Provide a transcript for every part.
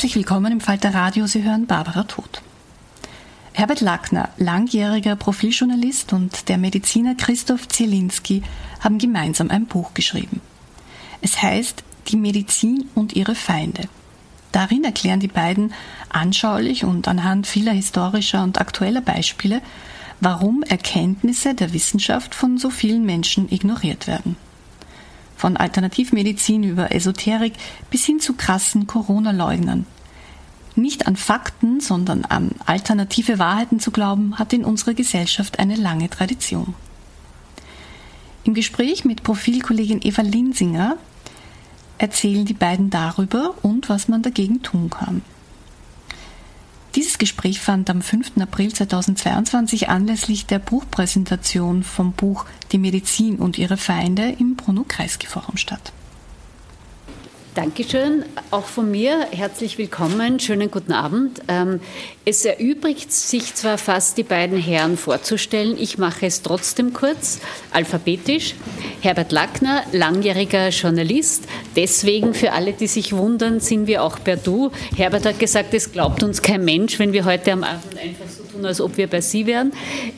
Herzlich willkommen im Falter Radio. Sie hören Barbara Tod. Herbert Lackner, langjähriger Profiljournalist und der Mediziner Christoph Zielinski haben gemeinsam ein Buch geschrieben. Es heißt Die Medizin und ihre Feinde. Darin erklären die beiden anschaulich und anhand vieler historischer und aktueller Beispiele, warum Erkenntnisse der Wissenschaft von so vielen Menschen ignoriert werden von Alternativmedizin über Esoterik bis hin zu krassen Corona-Leugnern. Nicht an Fakten, sondern an alternative Wahrheiten zu glauben, hat in unserer Gesellschaft eine lange Tradition. Im Gespräch mit Profilkollegin Eva Linsinger erzählen die beiden darüber und was man dagegen tun kann. Dieses Gespräch fand am 5. April 2022 anlässlich der Buchpräsentation vom Buch Die Medizin und ihre Feinde im Bruno-Kreisky-Forum statt. Dankeschön, auch von mir herzlich willkommen, schönen guten Abend. Ähm, es erübrigt sich zwar fast, die beiden Herren vorzustellen, ich mache es trotzdem kurz, alphabetisch. Herbert Lackner, langjähriger Journalist, deswegen für alle, die sich wundern, sind wir auch per Du. Herbert hat gesagt, es glaubt uns kein Mensch, wenn wir heute am Abend einfach so tun, als ob wir bei Sie wären.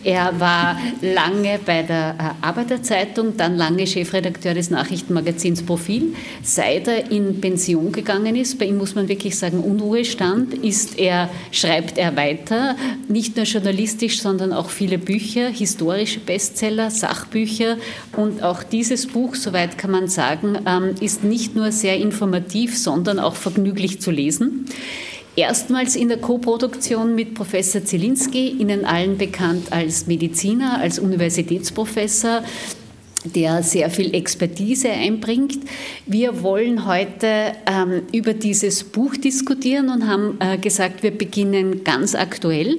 Er war lange bei der äh, Arbeiterzeitung, dann lange Chefredakteur des Nachrichtenmagazins Profil. Seit er in Pension gegangen ist, bei ihm muss man wirklich sagen Unruhestand, ist er, schreibt er weiter, nicht nur journalistisch, sondern auch viele Bücher, historische Bestseller, Sachbücher. Und auch dieses Buch, soweit kann man sagen, ähm, ist nicht nur sehr informativ, sondern auch vergnüglich zu lesen. Erstmals in der Koproduktion mit Professor Zielinski, Ihnen allen bekannt als Mediziner, als Universitätsprofessor, der sehr viel Expertise einbringt. Wir wollen heute ähm, über dieses Buch diskutieren und haben äh, gesagt, wir beginnen ganz aktuell.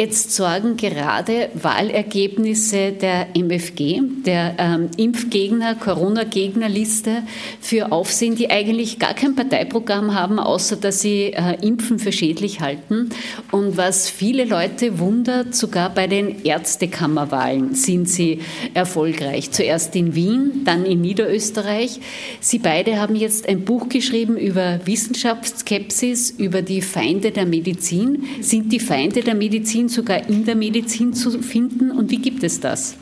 Jetzt sorgen gerade Wahlergebnisse der MFG, der ähm, Impfgegner, Corona-Gegnerliste, für Aufsehen, die eigentlich gar kein Parteiprogramm haben, außer dass sie äh, Impfen für schädlich halten. Und was viele Leute wundert, sogar bei den Ärztekammerwahlen sind sie erfolgreich. Zuerst in Wien, dann in Niederösterreich. Sie beide haben jetzt ein Buch geschrieben über Wissenschaftsskepsis, über die Feinde der Medizin. Sind die Feinde der Medizin sogar in der Medizin zu finden? Und wie gibt es das?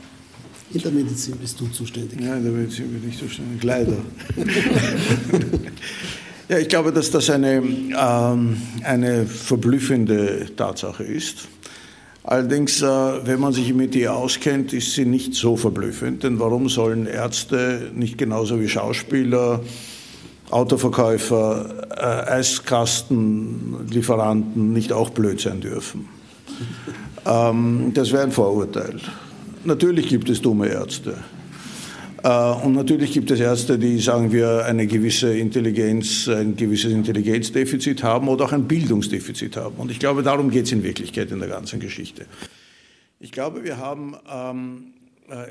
In der Medizin bist du zuständig. Ja, in der Medizin bin ich zuständig, leider. Ja, ich glaube, dass das eine, ähm, eine verblüffende Tatsache ist. Allerdings, äh, wenn man sich mit ihr auskennt, ist sie nicht so verblüffend. Denn warum sollen Ärzte nicht genauso wie Schauspieler, Autoverkäufer, äh, Eiskastenlieferanten nicht auch blöd sein dürfen? Ähm, das wäre ein Vorurteil. Natürlich gibt es dumme Ärzte. Äh, und natürlich gibt es Ärzte, die, sagen wir, eine gewisse Intelligenz, ein gewisses Intelligenzdefizit haben oder auch ein Bildungsdefizit haben. Und ich glaube, darum geht es in Wirklichkeit in der ganzen Geschichte. Ich glaube, wir haben, ähm, äh,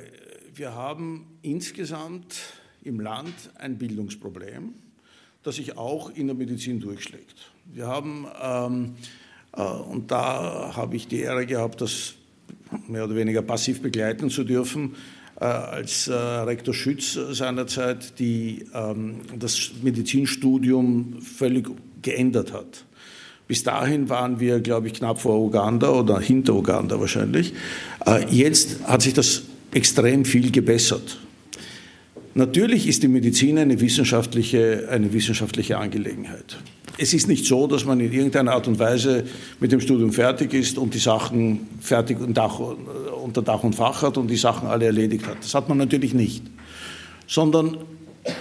wir haben insgesamt im Land ein Bildungsproblem, das sich auch in der Medizin durchschlägt. Wir haben, ähm, äh, und da habe ich die Ehre gehabt, das mehr oder weniger passiv begleiten zu dürfen, äh, als äh, Rektor Schütz seinerzeit die, ähm, das Medizinstudium völlig geändert hat. Bis dahin waren wir, glaube ich, knapp vor Uganda oder hinter Uganda wahrscheinlich. Äh, jetzt hat sich das extrem viel gebessert. Natürlich ist die Medizin eine wissenschaftliche, eine wissenschaftliche Angelegenheit. Es ist nicht so, dass man in irgendeiner Art und Weise mit dem Studium fertig ist und die Sachen fertig unter Dach und Fach hat und die Sachen alle erledigt hat. Das hat man natürlich nicht. Sondern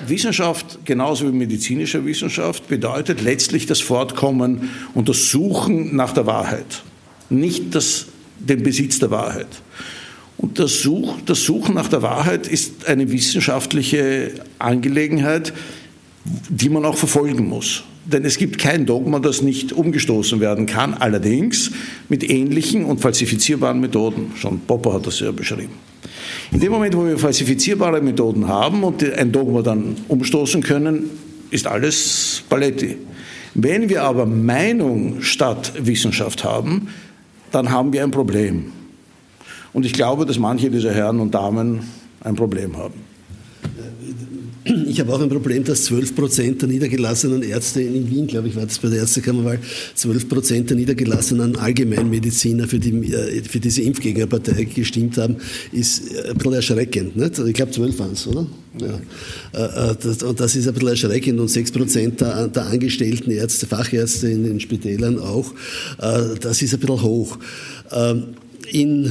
Wissenschaft, genauso wie medizinische Wissenschaft, bedeutet letztlich das Fortkommen und das Suchen nach der Wahrheit, nicht das, den Besitz der Wahrheit. Und das, Such, das Suchen nach der Wahrheit ist eine wissenschaftliche Angelegenheit, die man auch verfolgen muss. Denn es gibt kein Dogma, das nicht umgestoßen werden kann, allerdings mit ähnlichen und falsifizierbaren Methoden. Schon Popper hat das ja beschrieben. In dem Moment, wo wir falsifizierbare Methoden haben und ein Dogma dann umstoßen können, ist alles Paletti. Wenn wir aber Meinung statt Wissenschaft haben, dann haben wir ein Problem. Und ich glaube, dass manche dieser Herren und Damen ein Problem haben. Ich habe auch ein Problem, dass 12 Prozent der niedergelassenen Ärzte in Wien, glaube ich, war das bei der Ärztekammerwahl, 12 Prozent der niedergelassenen Allgemeinmediziner für, die, äh, für diese Impfgegnerpartei gestimmt haben, ist äh, ein bisschen erschreckend. Nicht? Ich glaube, 12 waren es, oder? Ja. Äh, und das ist ein bisschen erschreckend. Und 6 Prozent der, der, angestellten Ärzte, Fachärzte in den Spitälern auch, das ist ein bisschen hoch. In, äh,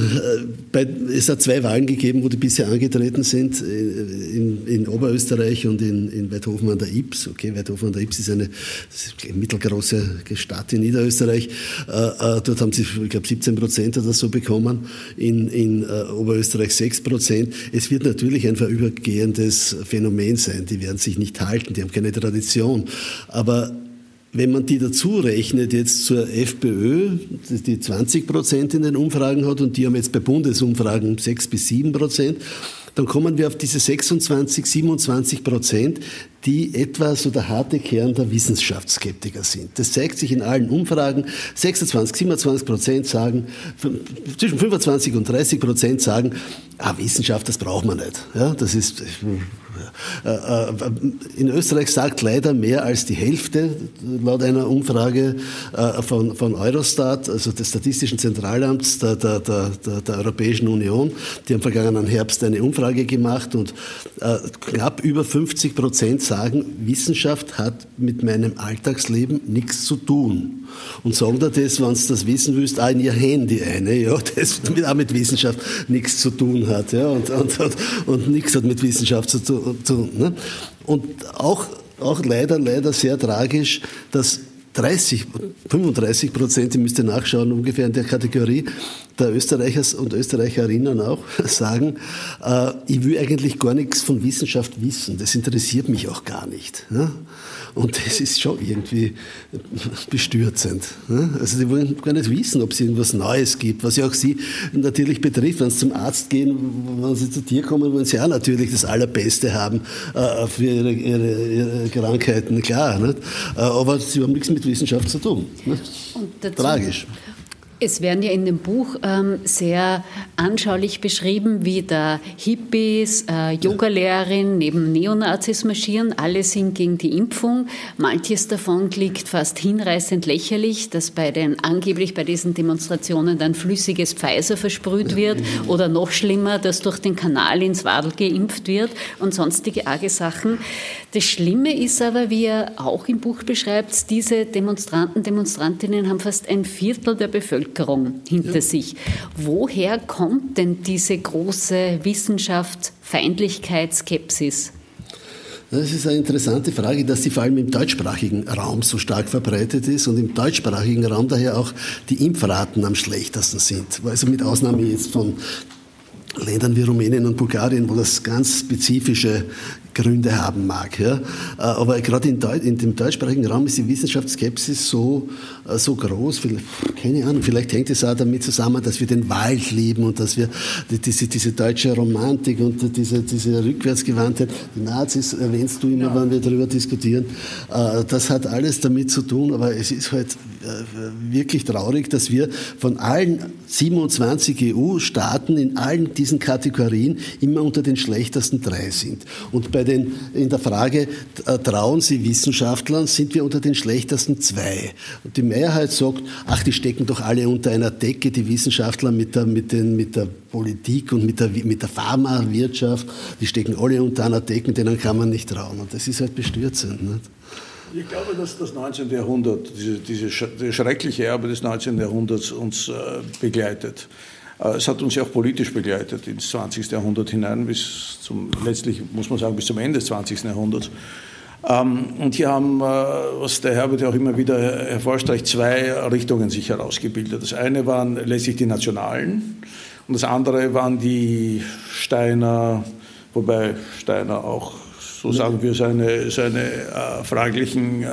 bei, es hat zwei Wahlen gegeben, wo die bisher angetreten sind, äh, in, in Oberösterreich und in, in Weidhofen an der Ips. Okay, Weidhofen an der Ips ist eine, eine mittelgroße Stadt in Niederösterreich. Äh, dort haben sie, ich glaube, 17 Prozent oder so bekommen, in, in Oberösterreich 6 Prozent. Es wird natürlich ein vorübergehendes Phänomen sein. Die werden sich nicht halten, die haben keine Tradition. Aber wenn man die dazu rechnet jetzt zur FPÖ, die 20 Prozent in den Umfragen hat und die haben jetzt bei Bundesumfragen 6 bis 7 Prozent, dann kommen wir auf diese 26, 27 Prozent, die etwa so der harte Kern der Wissenschaftsskeptiker sind. Das zeigt sich in allen Umfragen. 26, 27 Prozent sagen, zwischen 25 und 30 Prozent sagen, ah, Wissenschaft, das braucht man nicht. Ja, das ist, in Österreich sagt leider mehr als die Hälfte, laut einer Umfrage äh, von, von Eurostat, also des Statistischen Zentralamts der, der, der, der, Europäischen Union. Die haben vergangenen Herbst eine Umfrage gemacht und knapp über 50 Prozent sagen, Wissenschaft hat mit meinem Alltagsleben nichts zu tun. Und sagen da das, wenn Sie das wissen willst, auch in Ihr Handy eine, ja, das auch mit Wissenschaft nichts zu tun hat, ja, und, und, und, und nichts hat mit Wissenschaft zu tun tun. Ne? Und auch, auch leider, leider sehr tragisch, dass 30, 35 Prozent, ich müsste nachschauen, ungefähr in der Kategorie der Österreicher und Österreicherinnen auch sagen, äh, ich will eigentlich gar nichts von Wissenschaft wissen, das interessiert mich auch gar nicht. Ne? Und das ist schon irgendwie bestürzend. Ne? Also die wollen gar nicht wissen, ob es irgendwas Neues gibt, was ja auch sie natürlich betrifft. Wenn sie zum Arzt gehen, wenn sie zu dir kommen, wollen sie auch natürlich das Allerbeste haben äh, für ihre, ihre, ihre, Krankheiten, klar. Nicht? Äh, aber sie haben nichts mit Wissenschaft zu tun. Nicht? Tragisch. Es werden ja in dem Buch ähm, sehr anschaulich beschrieben, wie da Hippies, äh, Yogalehrerin neben Neonazis marschieren. Alle sind gegen die Impfung. Manches davon klingt fast hinreißend lächerlich, dass bei den angeblich bei diesen Demonstrationen dann flüssiges Pfizer versprüht wird oder noch schlimmer, dass durch den Kanal ins Wadel geimpft wird und sonstige arge Sachen. Das Schlimme ist aber, wie er auch im Buch beschreibt, diese Demonstranten, Demonstrantinnen haben fast ein Viertel der Bevölkerung Bevölkerung hinter ja. sich. Woher kommt denn diese große Wissenschaft, Feindlichkeit, Skepsis? Das ist eine interessante Frage, dass sie vor allem im deutschsprachigen Raum so stark verbreitet ist und im deutschsprachigen Raum daher auch die Impfraten am schlechtesten sind. Also mit Ausnahme jetzt von Ländern wie Rumänien und Bulgarien, wo das ganz spezifische Gründe haben mag. Ja. Äh, aber gerade in, in, dem deutschsprachigen Raum ist die Wissenschaftsskepsis so, äh, so groß, keine Ahnung, vielleicht hängt es auch damit zusammen, dass wir den Wald lieben und dass wir diese, diese deutsche Romantik und diese, diese Rückwärtsgewandtheit, die Nazis erwähnst du immer, ja. wenn wir darüber diskutieren, äh, das hat alles damit zu tun, aber es ist halt wirklich traurig, dass wir von allen 27 EU-Staaten in allen diesen Kategorien immer unter den schlechtesten drei sind. Und bei den, in der Frage, äh, trauen Sie Wissenschaftlern, sind wir unter den schlechtesten zwei. Und die Mehrheit sagt, ach, die stecken doch alle unter einer Decke, die Wissenschaftler mit der, mit den, mit der Politik und mit der, mit der Pharmawirtschaft, die stecken alle unter einer Decke, denen kann man nicht trauen. Und das ist halt bestürzend. Nicht? Ich glaube, dass das 19. Jahrhundert, diese, diese schreckliche Erbe des 19. Jahrhunderts uns äh, begleitet. Äh, es hat uns ja auch politisch begleitet ins 20. Jahrhundert hinein, bis zum, letztlich muss man sagen, bis zum Ende des 20. Jahrhunderts. Ähm, und hier haben, äh, was der Herbert ja auch immer wieder hervorstreicht, zwei Richtungen sich herausgebildet. Das eine waren letztlich die Nationalen und das andere waren die Steiner, wobei Steiner auch so sagen wir, seine, seine äh, fraglichen äh,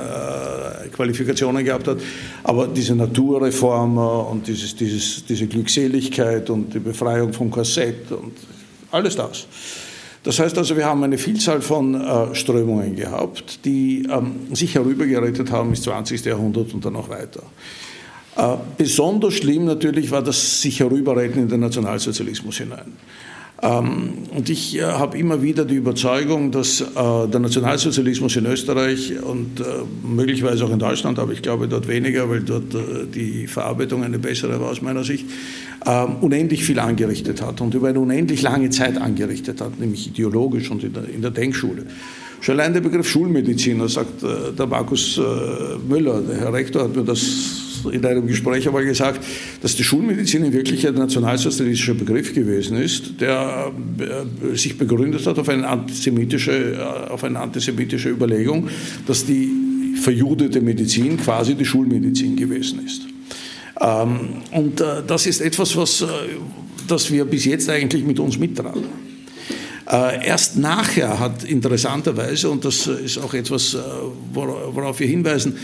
Qualifikationen gehabt hat. Aber diese Naturreformer und dieses, dieses, diese Glückseligkeit und die Befreiung vom Korsett und alles das. Das heißt also, wir haben eine Vielzahl von äh, Strömungen gehabt, die ähm, sich herübergerettet haben ins 20. Jahrhundert und dann auch weiter. Äh, besonders schlimm natürlich war das sich herüberretten in den Nationalsozialismus hinein. Ähm, und ich äh, habe immer wieder die Überzeugung, dass äh, der Nationalsozialismus in Österreich und äh, möglicherweise auch in Deutschland, aber ich glaube dort weniger, weil dort die Verarbeitung eine bessere war aus meiner Sicht, ähm, unendlich viel angerichtet hat und über eine unendlich lange Zeit angerichtet hat, nämlich ideologisch und in der, Denkschule. Schon allein der Begriff Schulmediziner, sagt der Markus Müller, der Herr Rektor hat mir das in einem Gespräch einmal gesagt, dass die Schulmedizin in Wirklichkeit ein nationalsozialistischer Begriff gewesen ist, der äh, sich begründet hat auf eine antisemitische, äh, auf eine antisemitische Überlegung, dass die verjudete Medizin quasi die Schulmedizin gewesen ist. Ähm, und äh, das ist etwas, was das wir bis jetzt eigentlich mit uns mittragen. erst nachher hat interessanterweise, und das ist auch etwas, worauf wir hinweisen,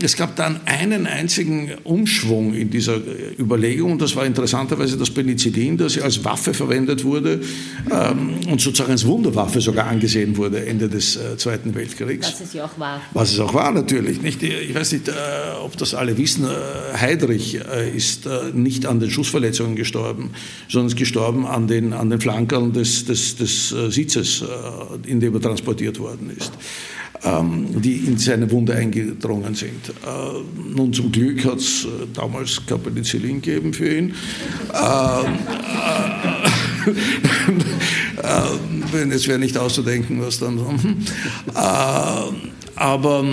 es gab dann einen einzigen Umschwung in dieser Überlegung, und das war interessanterweise das Penicillin, das ja als Waffe verwendet wurde ähm, und sozusagen als Wunderwaffe sogar angesehen wurde Ende des äh, Zweiten Weltkriegs. Was es ja auch war. Was es auch war, natürlich. Nicht? Ich weiß nicht, äh, ob das alle wissen, äh, Heydrich ist nicht an den Schussverletzungen gestorben, sondern ist gestorben an den, an den Flankern des, des, des Sitzes, in dem er transportiert worden ist. Ähm, die in seine Wunde eingedrungen sind. Äh, nun zum Glück hat es äh, damals kein gegeben für ihn. Ähm, äh, es wäre nicht auszudenken, was dann. aber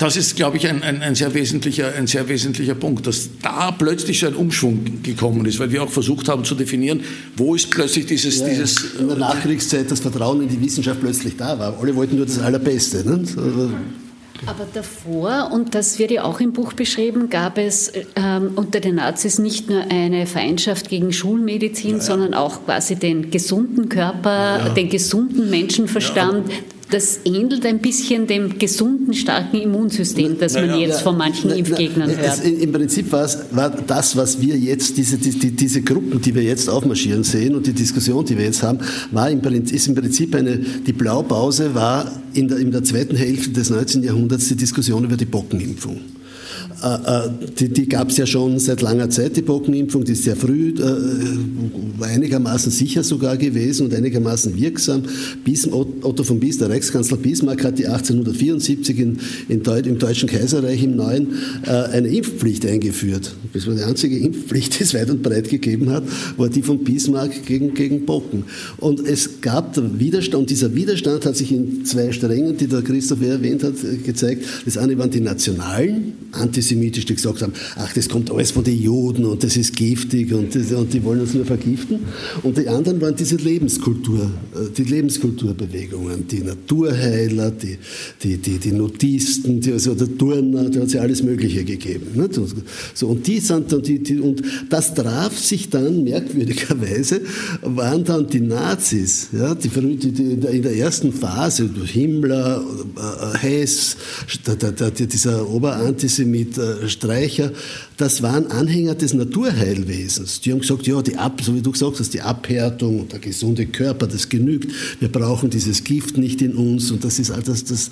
das ist, glaube ich, ein, ein, ein, sehr wesentlicher, ein sehr wesentlicher Punkt, dass da plötzlich so ein Umschwung gekommen ist, weil wir auch versucht haben zu definieren, wo ist plötzlich dieses... Ja, dieses in der Nachkriegszeit das Vertrauen in die Wissenschaft plötzlich da war. Alle wollten nur das Allerbeste. Ne? Aber davor, und das wird ja auch im Buch beschrieben, gab es ähm, unter den Nazis nicht nur eine Feindschaft gegen Schulmedizin, ja, ja. sondern auch quasi den gesunden Körper, ja. den gesunden Menschenverstand das ähnelt ein bisschen dem gesunden, starken Immunsystem, das man jetzt von manchen Impfgegnern hört. Im Prinzip war, es, war das, was wir jetzt, diese, die, diese Gruppen, die wir jetzt aufmarschieren sehen und die Diskussion, die wir jetzt haben, war im, ist im Prinzip eine, die Blaupause war in der, in der zweiten Hälfte des 19. Jahrhunderts die Diskussion über die Bockenimpfung. Äh, äh, die, die gab es ja schon seit langer Zeit, die Pockenimpfung, die ist sehr früh, äh, einigermaßen sicher sogar gewesen und einigermaßen wirksam. Otto von Bismarck, der Reichskanzler Bismarck, hat die 1874 in, in im Deutschen Kaiserreich im Neuen äh, eine Impfpflicht eingeführt. Das war die einzige Impfpflicht, die es weit und breit gegeben hat, war die von Bismarck gegen, gegen Pocken. Und es gab Widerstand, und dieser Widerstand hat sich in zwei Strängen, die der Christoph erwähnt hat, gezeigt. Das eine waren die Nationalen, antisemitisch, die gesagt haben, ach, das kommt alles von den Juden und das ist giftig und, das, und die wollen uns nur vergiften. Und die anderen waren diese Lebenskultur, äh, die Lebenskulturbewegungen, die Naturheiler, die, die, die, die Nudisten, die, also der Turner, da hat es ja alles Mögliche gegeben. Nicht? So, und die sind dann, die, die, und das traf sich dann merkwürdigerweise, waren dann die Nazis, ja, die, die, in der ersten Phase, Himmler, äh, Hess, der, der, dieser Oberantisemit äh, Streicher, das waren Anhänger des Naturheilwesens. Die haben gesagt, ja, die Ab, so wie du gesagt hast, die Abhärtung und der gesunde Körper, das genügt. Wir brauchen dieses Gift nicht in uns und das ist all das, das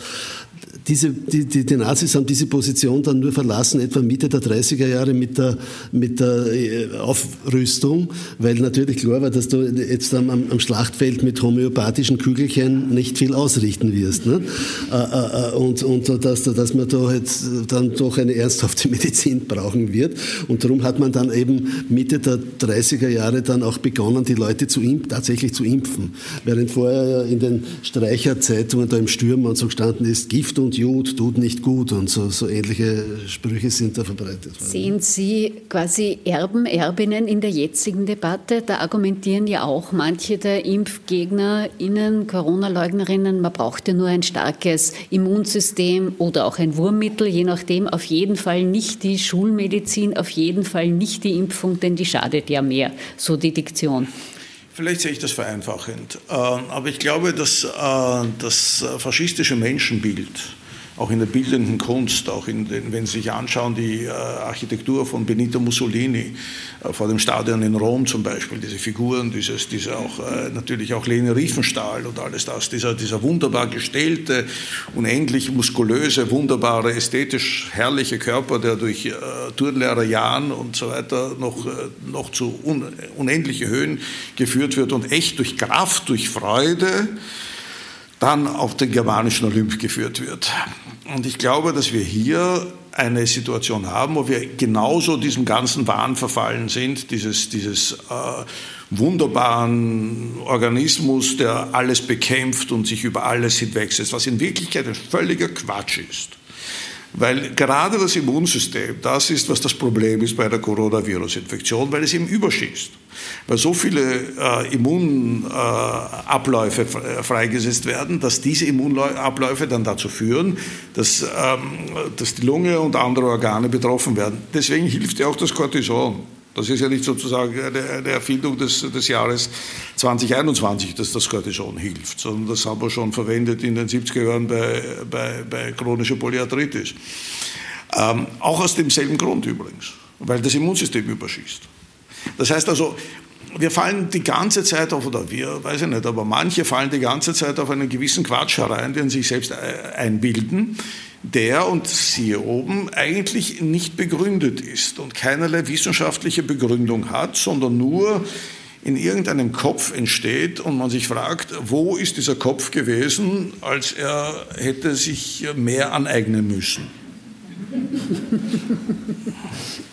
diese, die, die, die, Nazis haben diese Position dann nur verlassen, etwa Mitte der 30er Jahre mit der, mit der äh, Aufrüstung, weil natürlich klar war, dass du jetzt am, am Schlachtfeld mit homöopathischen Kügelchen nicht viel ausrichten wirst. Ne? Äh, äh, und, und dass, dass man da jetzt dann doch eine ernsthafte Medizin brauchen wird. Und darum hat man dann eben Mitte der 30er Jahre dann auch begonnen, die Leute zu impfen, tatsächlich zu impfen. Während vorher in den Streicherzeitungen da im Stürmer und so gestanden ist, Gift und Jud tut nicht gut und so, so ähnliche Sprüche sind da verbreitet. Sehen Sie quasi Erben, Erbinnen in der jetzigen Debatte? Da argumentieren ja auch manche der ImpfgegnerInnen, Corona-Leugnerinnen, man braucht ja nur ein starkes Immunsystem oder auch ein Wurmmittel, je nachdem. Auf jeden Fall nicht die Schulmedizin, auf jeden Fall nicht die Impfung, denn die schadet ja mehr, so die Diktion. Vielleicht sehe ich das vereinfachend, ähm, aber ich glaube, dass äh, das faschistische Menschenbild, auch in der bildenden Kunst, auch in den, wenn Sie sich anschauen, die äh, Architektur von Benito Mussolini äh, vor dem Stadion in Rom zum Beispiel, diese Figuren, dieses, diese auch, äh, natürlich auch Lene Riefenstahl und alles das, dieser, dieser wunderbar gestellte, unendlich muskulöse, wunderbare, ästhetisch herrliche Körper, der durch äh, Turnlehrer Jahren und so weiter noch, äh, noch zu un, unendliche Höhen geführt wird und echt durch Kraft, durch Freude, dann auf den germanischen Olymp geführt wird. Und ich glaube, dass wir hier eine Situation haben, wo wir genauso diesem ganzen Wahn verfallen sind, dieses, dieses äh, wunderbaren Organismus, der alles bekämpft und sich über alles hinwegsetzt, was in Wirklichkeit ein völliger Quatsch ist. Weil gerade das Immunsystem, das ist, was das Problem ist bei der Coronavirus-Infektion, weil es eben überschießt. Weil so viele äh, Immunabläufe äh, freigesetzt werden, dass diese Immunabläufe dann dazu führen, dass, ähm, dass die Lunge und andere Organe betroffen werden. Deswegen hilft ja auch das Cortison. Das ist ja nicht sozusagen eine, Erfindung des, des Jahres 2021, dass das Cortison hilft, sondern das haben wir schon verwendet in den 70er Jahren bei, bei, bei chronischer Polyarthritis. Ähm, auch aus demselben Grund übrigens, weil das Immunsystem überschießt. Das heißt also, wir fallen die ganze Zeit auf, oder wir, weiß ich nicht, aber manche fallen die ganze Zeit auf einen gewissen Quatsch herein, den sie sich selbst äh, einbilden, der, und siehe oben, eigentlich nicht begründet ist und keinerlei wissenschaftliche Begründung hat, sondern nur in irgendeinem Kopf entsteht und man sich fragt, wo ist dieser Kopf gewesen, als er hätte sich mehr aneignen müssen.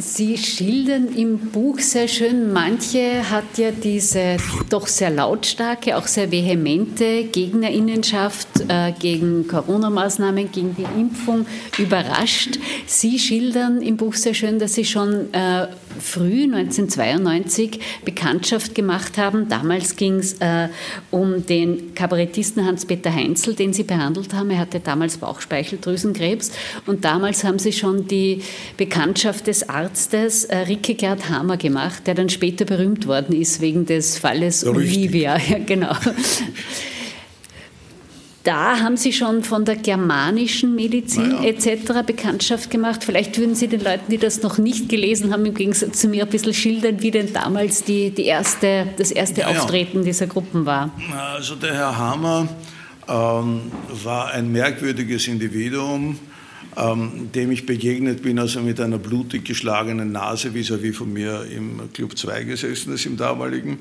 Sie schildern im Buch sehr schön, manche hat ja diese doch sehr lautstarke, auch sehr vehemente Gegnerinnenschaft äh, gegen Corona-Maßnahmen, gegen die Impfung überrascht. Sie schildern im Buch sehr schön, dass Sie schon äh, früh, 1992, Bekanntschaft gemacht haben. Damals ging es äh, um den Kabarettisten Hans-Peter Heinzel, den Sie behandelt haben. Er hatte damals Bauchspeicheldrüsenkrebs. Und damals haben Sie schon die Bekanntschaft des Arztes äh, Ricke Gerd Hammer gemacht, der dann später berühmt worden ist wegen des Falles Olivia. Ja, genau. Da haben Sie schon von der germanischen Medizin ja. etc. Bekanntschaft gemacht. Vielleicht würden Sie den Leuten, die das noch nicht gelesen haben, im Gegensatz zu mir ein bisschen schildern, wie denn damals die, die erste, das erste ja, Auftreten dieser Gruppen war. Also der Herr Hammer ähm, war ein merkwürdiges Individuum ähm, dem ich begegnet bin, also mit einer blutig geschlagenen Nase vis-à-vis -vis von mir im Club 2 gesessen ist, im damaligen.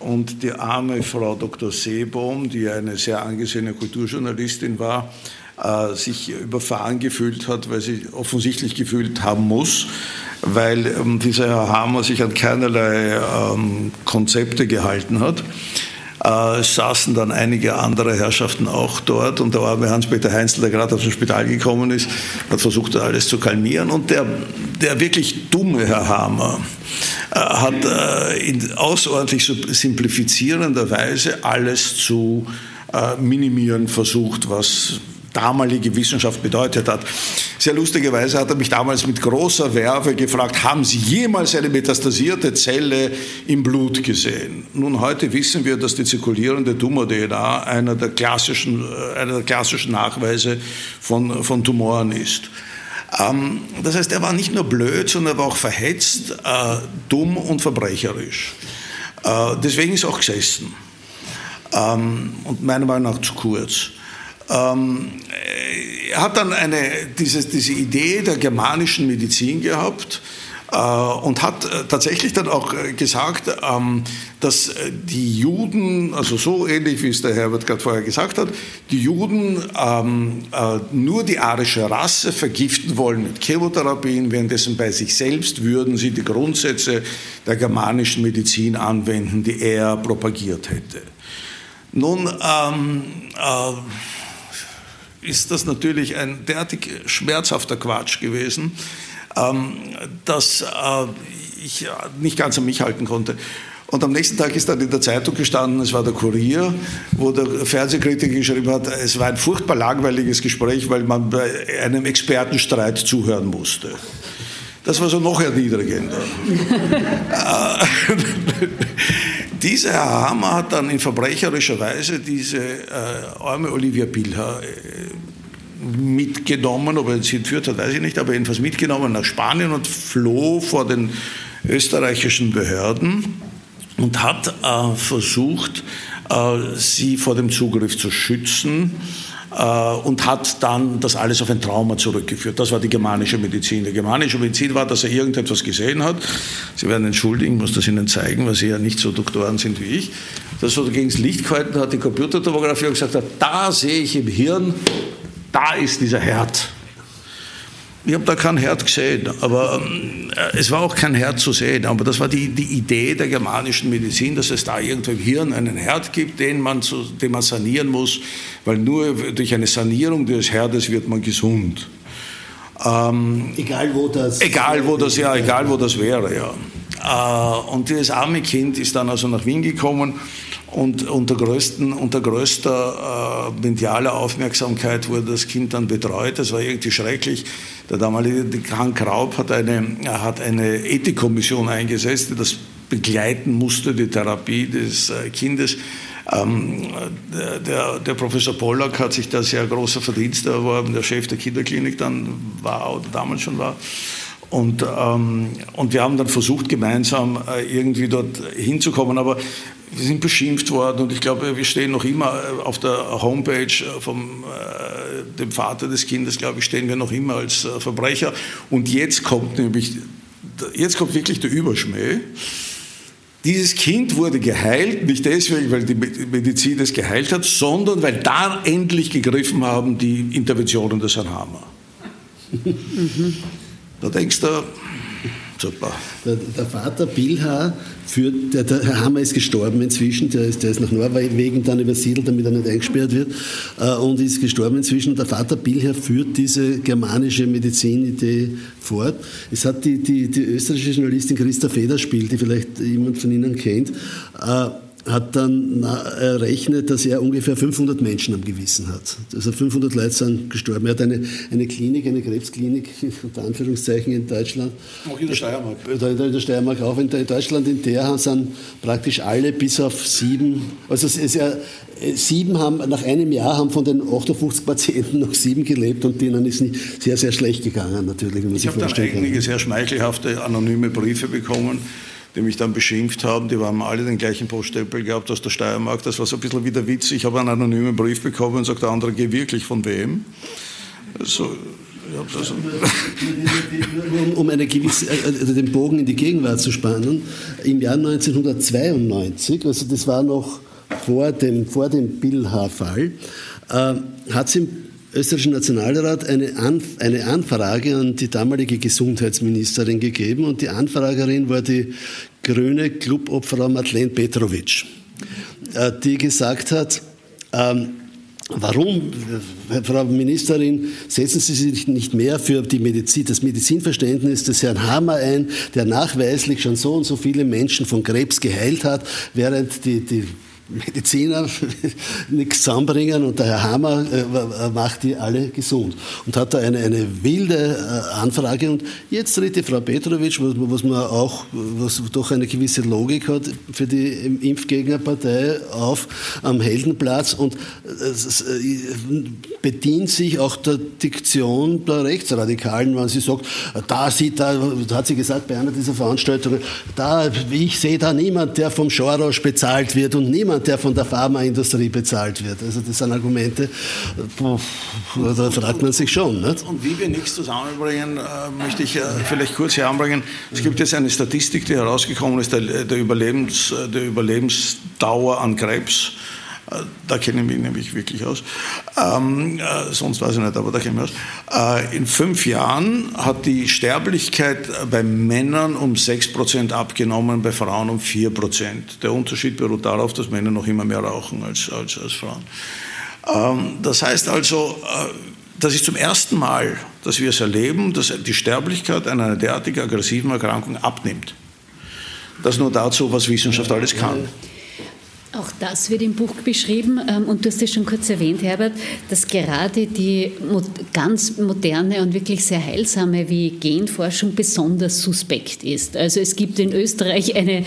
Und die arme Frau Dr. Seebohm, die eine sehr angesehene Kulturjournalistin war, äh, sich überfahren gefühlt hat, weil sie offensichtlich gefühlt haben muss, weil ähm, dieser Herr Hammer sich an keinerlei ähm, Konzepte gehalten hat. Äh, saßen dann einige andere Herrschaften auch dort und der arme Hans-Peter Heinzel, der gerade aus dem Spital gekommen ist, hat versucht, alles zu kalmieren. Und der, der wirklich dumme Herr Hammer äh, hat äh, in außerordentlich simplifizierender Weise alles zu äh, minimieren versucht, was damalige Wissenschaft bedeutet hat. Sehr lustigerweise hat er mich damals mit großer Werbe gefragt, haben Sie jemals eine metastasierte Zelle im Blut gesehen? Nun, heute wissen wir, dass die zirkulierende Tumor-DNA einer der klassischen, äh, einer der klassischen Nachweise von, von Tumoren ist. Ähm, das heißt, er war nicht nur blöd, sondern er war auch verhetzt, äh, dumm und verbrecherisch. Äh, deswegen ist er auch gesessen. Ähm, und meiner Meinung nach zu kurz. Ähm, er hat dann eine, diese, diese Idee der germanischen Medizin gehabt äh, und hat äh, tatsächlich dann auch äh, gesagt, ähm, dass die Juden, also so ähnlich wie es der Herbert gerade vorher gesagt hat, die Juden ähm, nur die arische Rasse vergiften wollen mit Chemotherapien, währenddessen bei sich selbst würden sie die Grundsätze der germanischen Medizin anwenden, die er propagiert hätte. Nun, ähm, äh, ist das natürlich ein derartig schmerzhafter Quatsch gewesen, ähm, dass äh, ich nicht ganz an mich halten konnte. Und am nächsten Tag ist dann in der Zeitung gestanden, es war der Kurier, wo der Fernsehkritiker geschrieben hat, es war ein furchtbar langweiliges Gespräch, weil man bei einem Expertenstreit zuhören musste. Das war so noch erniedrigender. Dieser Herr Hammer hat dann in verbrecherischer Weise diese äh, arme Olivia Pilcher äh, mitgenommen, ob er sie entführt hat, weiß ich nicht, aber jedenfalls mitgenommen nach Spanien und floh vor den österreichischen Behörden und hat äh, versucht, äh, sie vor dem Zugriff zu schützen und hat dann das alles auf ein Trauma zurückgeführt. Das war die germanische Medizin. Die germanische Medizin war, dass er irgendetwas gesehen hat. Sie werden entschuldigen, ich muss das Ihnen zeigen, weil Sie ja nicht so Doktoren sind wie ich. Das so gegen das Licht gehalten hat, die Computertomographie und gesagt hat, da sehe ich im Hirn, da ist dieser Herd. Ich habe da kein Herd gesehen, aber äh, es war auch kein Herd zu sehen. Aber das war die, die Idee der germanischen Medizin, dass es da irgendwo im Hirn einen Herd gibt, den man, zu, den man sanieren muss, weil nur durch eine Sanierung des Herdes wird man gesund. Ähm, egal wo das. Egal wo das, ja, egal wo das wäre, ja. Äh, und dieses arme Kind ist dann also nach Wien gekommen und unter, größten, unter größter äh, medialer Aufmerksamkeit wurde das Kind dann betreut. Das war irgendwie schrecklich. Der damalige Hank Raub hat eine, hat eine Ethikkommission eingesetzt, die das begleiten musste, die Therapie des äh, Kindes. Ähm, der, der, Professor Pollack hat sich da sehr großer Verdienste erworben, der Chef der Kinderklinik dann war oder damals schon war. Und, ähm, und wir haben dann versucht, gemeinsam äh, irgendwie dort hinzukommen. Aber wir sind beschimpft worden und ich glaube, wir stehen noch immer äh, auf der Homepage vom äh, dem Vater des Kindes, glaube ich, stehen wir noch immer als äh, Verbrecher. Und jetzt kommt nämlich, jetzt kommt wirklich der Überschmäh. Dieses Kind wurde geheilt, nicht deswegen, weil die Medizin es geheilt hat, sondern weil da endlich gegriffen haben die Interventionen des Herrn Hammer. Da denkst du, super. Der, der Vater Bilha, für, der, der, Herr Hammer ist gestorben inzwischen, der ist, der ist nach Norwegen dann übersiedelt, damit er nicht eingesperrt wird, äh, und ist gestorben inzwischen. Der Vater Bilha führt diese germanische Medizinidee fort. Es hat die, die, die österreichische Journalistin Christa Federspiel, die vielleicht jemand von Ihnen kennt, äh, hat dann errechnet, dass er ungefähr 500 Menschen am Gewissen hat. Also 500 Leute sind gestorben. Er hat eine, eine Klinik, eine Krebsklinik, unter Anführungszeichen, in Deutschland. Auch in der Steiermark. In der Steiermark auch. In Deutschland, in der sind praktisch alle bis auf sieben, also es ist ja, sieben haben, nach einem Jahr haben von den 58 Patienten noch sieben gelebt und denen ist nicht sehr, sehr schlecht gegangen, natürlich. ich habe dann einige sehr schmeichelhafte anonyme Briefe bekommen die mich dann beschimpft haben. Die haben alle den gleichen Poststempel gehabt aus der Steiermark. Das war so ein bisschen wie der Witz. Ich habe einen anonymen Brief bekommen und sagt der andere, geh wirklich von wem? So, um, um eine gewisse, also den Bogen in die Gegenwart zu spannen, im Jahr 1992, also das war noch vor dem, vor dem Bill-H-Fall, äh, hat es im österreichischen Nationalrat eine, Anf eine Anfrage an die damalige Gesundheitsministerin gegeben und die Anfragerin war die grüne Clubobfrau Madeleine Petrovic, äh, die gesagt hat, ähm, Warum, Frau Ministerin, setzen Sie sich nicht mehr für die Medizin, das Medizinverständnis des Herrn Hammer ein, der nachweislich schon so und so viele Menschen von Krebs geheilt hat, während die, die Mediziner nichts zusammenbringen und der Herr Hammer äh, macht die alle gesund. Und hat da eine, eine wilde äh, Anfrage und jetzt tritt die Frau Petrovic, was, was man auch, was doch eine gewisse Logik hat für die Impfgegnerpartei auf am Heldenplatz und äh, bedient sich auch der Diktion der Rechtsradikalen, wenn sie sagt, da sieht, da hat sie gesagt bei einer dieser Veranstaltungen, da, ich sehe da niemand, der vom Schorosch bezahlt wird und niemand, der von der Pharmaindustrie bezahlt wird. Also das sind Argumente, da fragt man sich schon. Nicht? Und wie wir nichts zusammenbringen, äh, möchte ich äh, vielleicht kurz hier anbringen. Es gibt jetzt eine Statistik, die herausgekommen ist, der, Überlebens, der Überlebensdauer an Krebs. Da kenne ich mich nämlich wirklich aus. Ähm, äh, sonst weiß ich nicht, aber da kenne ich mich aus. Äh, in fünf Jahren hat die Sterblichkeit bei Männern um 6% abgenommen, bei Frauen um 4%. Der Unterschied beruht darauf, dass Männer noch immer mehr rauchen als, als, als Frauen. Ähm, das heißt also, äh, das ist zum ersten Mal, dass wir es erleben, dass die Sterblichkeit einer derartig aggressiven Erkrankung abnimmt. Das nur dazu, was Wissenschaft alles kann. Auch das wird im Buch beschrieben ähm, und du hast es schon kurz erwähnt, Herbert, dass gerade die ganz moderne und wirklich sehr heilsame wie Genforschung besonders suspekt ist. Also es gibt in Österreich eine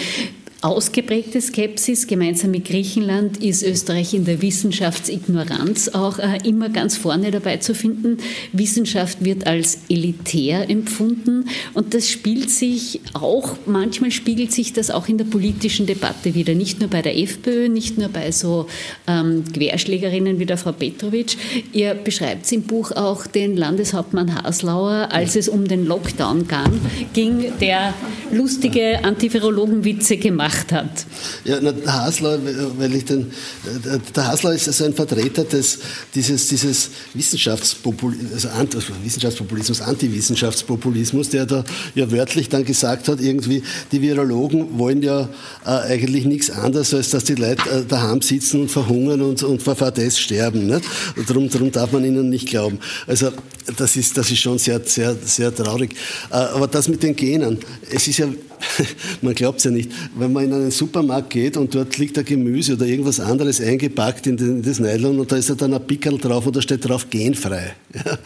ausgeprägte Skepsis. Gemeinsam mit Griechenland ist Österreich in der Wissenschaftsignoranz auch äh, immer ganz vorne dabei zu finden. Wissenschaft wird als elitär empfunden und das spielt sich auch, manchmal spiegelt sich das auch in der politischen Debatte wieder. Nicht nur bei der FPÖ, nicht nur bei so ähm, Querschlägerinnen wie der Frau Petrovic. Ihr beschreibt im Buch auch den Landeshauptmann Haslauer, als es um den Lockdown ging, der lustige Antivirologenwitze gemacht gemacht hat. Ja, na, der Hasler, weil ich den, der Hasler ist also ein Vertreter des, dieses, dieses Wissenschaftspopulismus, also, also Wissenschaftspopulismus, Antiwissenschaftspopulismus, der da ja wörtlich dann gesagt hat, irgendwie, die Virologen wollen ja äh, eigentlich nichts anderes, als dass die Leute äh, daheim sitzen und verhungern und, und vor Fadess sterben. Darum, darum darf man ihnen nicht glauben. Also das ist, das ist schon sehr, sehr, sehr traurig. Äh, aber das mit den Genen, es ist ja man glaubt es ja nicht, wenn man in einen Supermarkt geht und dort liegt ein Gemüse oder irgendwas anderes eingepackt in, den, in das Nylon und da ist ja dann ein Pickel drauf und da steht drauf genfrei. Ja.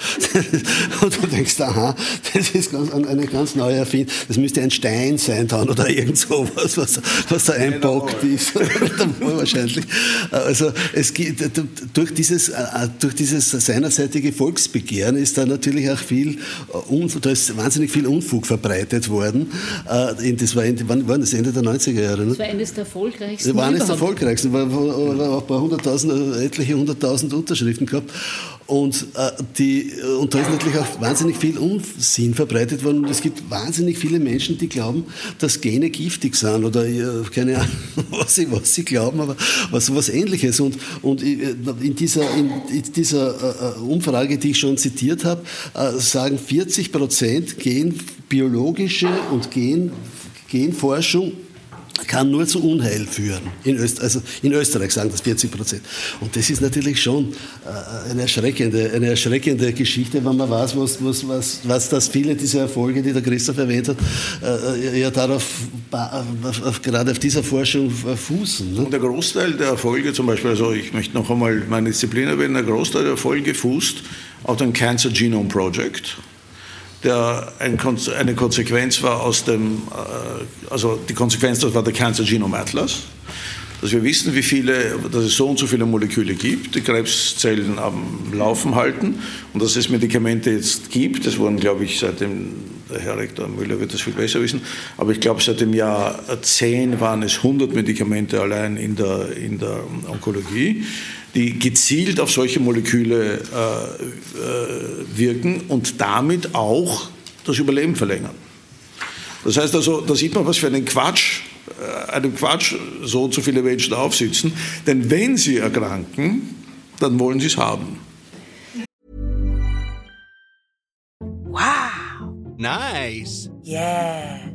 Und du denkst, aha, das ist ganz, eine ganz neue Erfindung. Das müsste ein Stein sein dann oder irgend sowas, was, was da einpackt ist. wahrscheinlich. Also es geht, durch dieses, durch dieses seinerseitige Volksbegehren ist da natürlich auch viel, da ist wahnsinnig viel Unfug verbreitet worden äh, das war Ende, wann war das Ende der 90er Jahre? Ne? Das war eines der erfolgreichsten. Das war eines der erfolgreichsten, weil auch ein paar hunderttausend, etliche hunderttausend Unterschriften gehabt. Und, äh, die, und da ist natürlich auch wahnsinnig viel Unsinn verbreitet worden. Und es gibt wahnsinnig viele Menschen, die glauben, dass Gene giftig sind oder äh, keine Ahnung, was sie, was sie glauben, aber was, was Ähnliches. Und, und äh, in dieser, in, dieser äh, äh, Umfrage, die ich schon zitiert habe, äh, sagen 40 Prozent gehen biologische und Gen, Genforschung kann nur zu Unheil führen. In, Öst, also in Österreich sagen das 40 Prozent. Und das ist natürlich schon äh, eine, erschreckende, eine erschreckende Geschichte, wenn man weiß, was, was, was, was das viele dieser Erfolge, die der Christoph erwähnt hat, äh, ja darauf, auf, gerade auf dieser Forschung fußen. Ne? Und der Großteil der Erfolge zum Beispiel, also ich möchte noch einmal meine Disziplin erwähnen, der Großteil der Erfolge fußt auf dem Cancer Genome Project der eine Konsequenz war aus dem, äh, also die Konsequenz, das war der Cancer Genome Atlas, dass wir wissen, wie viele, dass es so und so viele Moleküle gibt, die Krebszellen am Laufen halten und dass es Medikamente jetzt gibt. Das wurden, glaube ich, seit dem, der Herr Rektor Müller wird das viel besser wissen, aber ich glaube, seit dem Jahr 10 waren es 100 Medikamente allein in der, in der Onkologie die gezielt auf solche Moleküle äh, äh, wirken und damit auch das Überleben verlängern. Das heißt also, da sieht man, was für einen Quatsch, äh, einem Quatsch so zu viele Menschen aufsitzen. Denn wenn sie erkranken, dann wollen sie es haben. Wow. Nice. Yeah.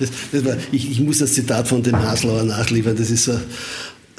Das, das war, ich, ich, muss das Zitat von dem Haslauer nachliefern. Das ist so,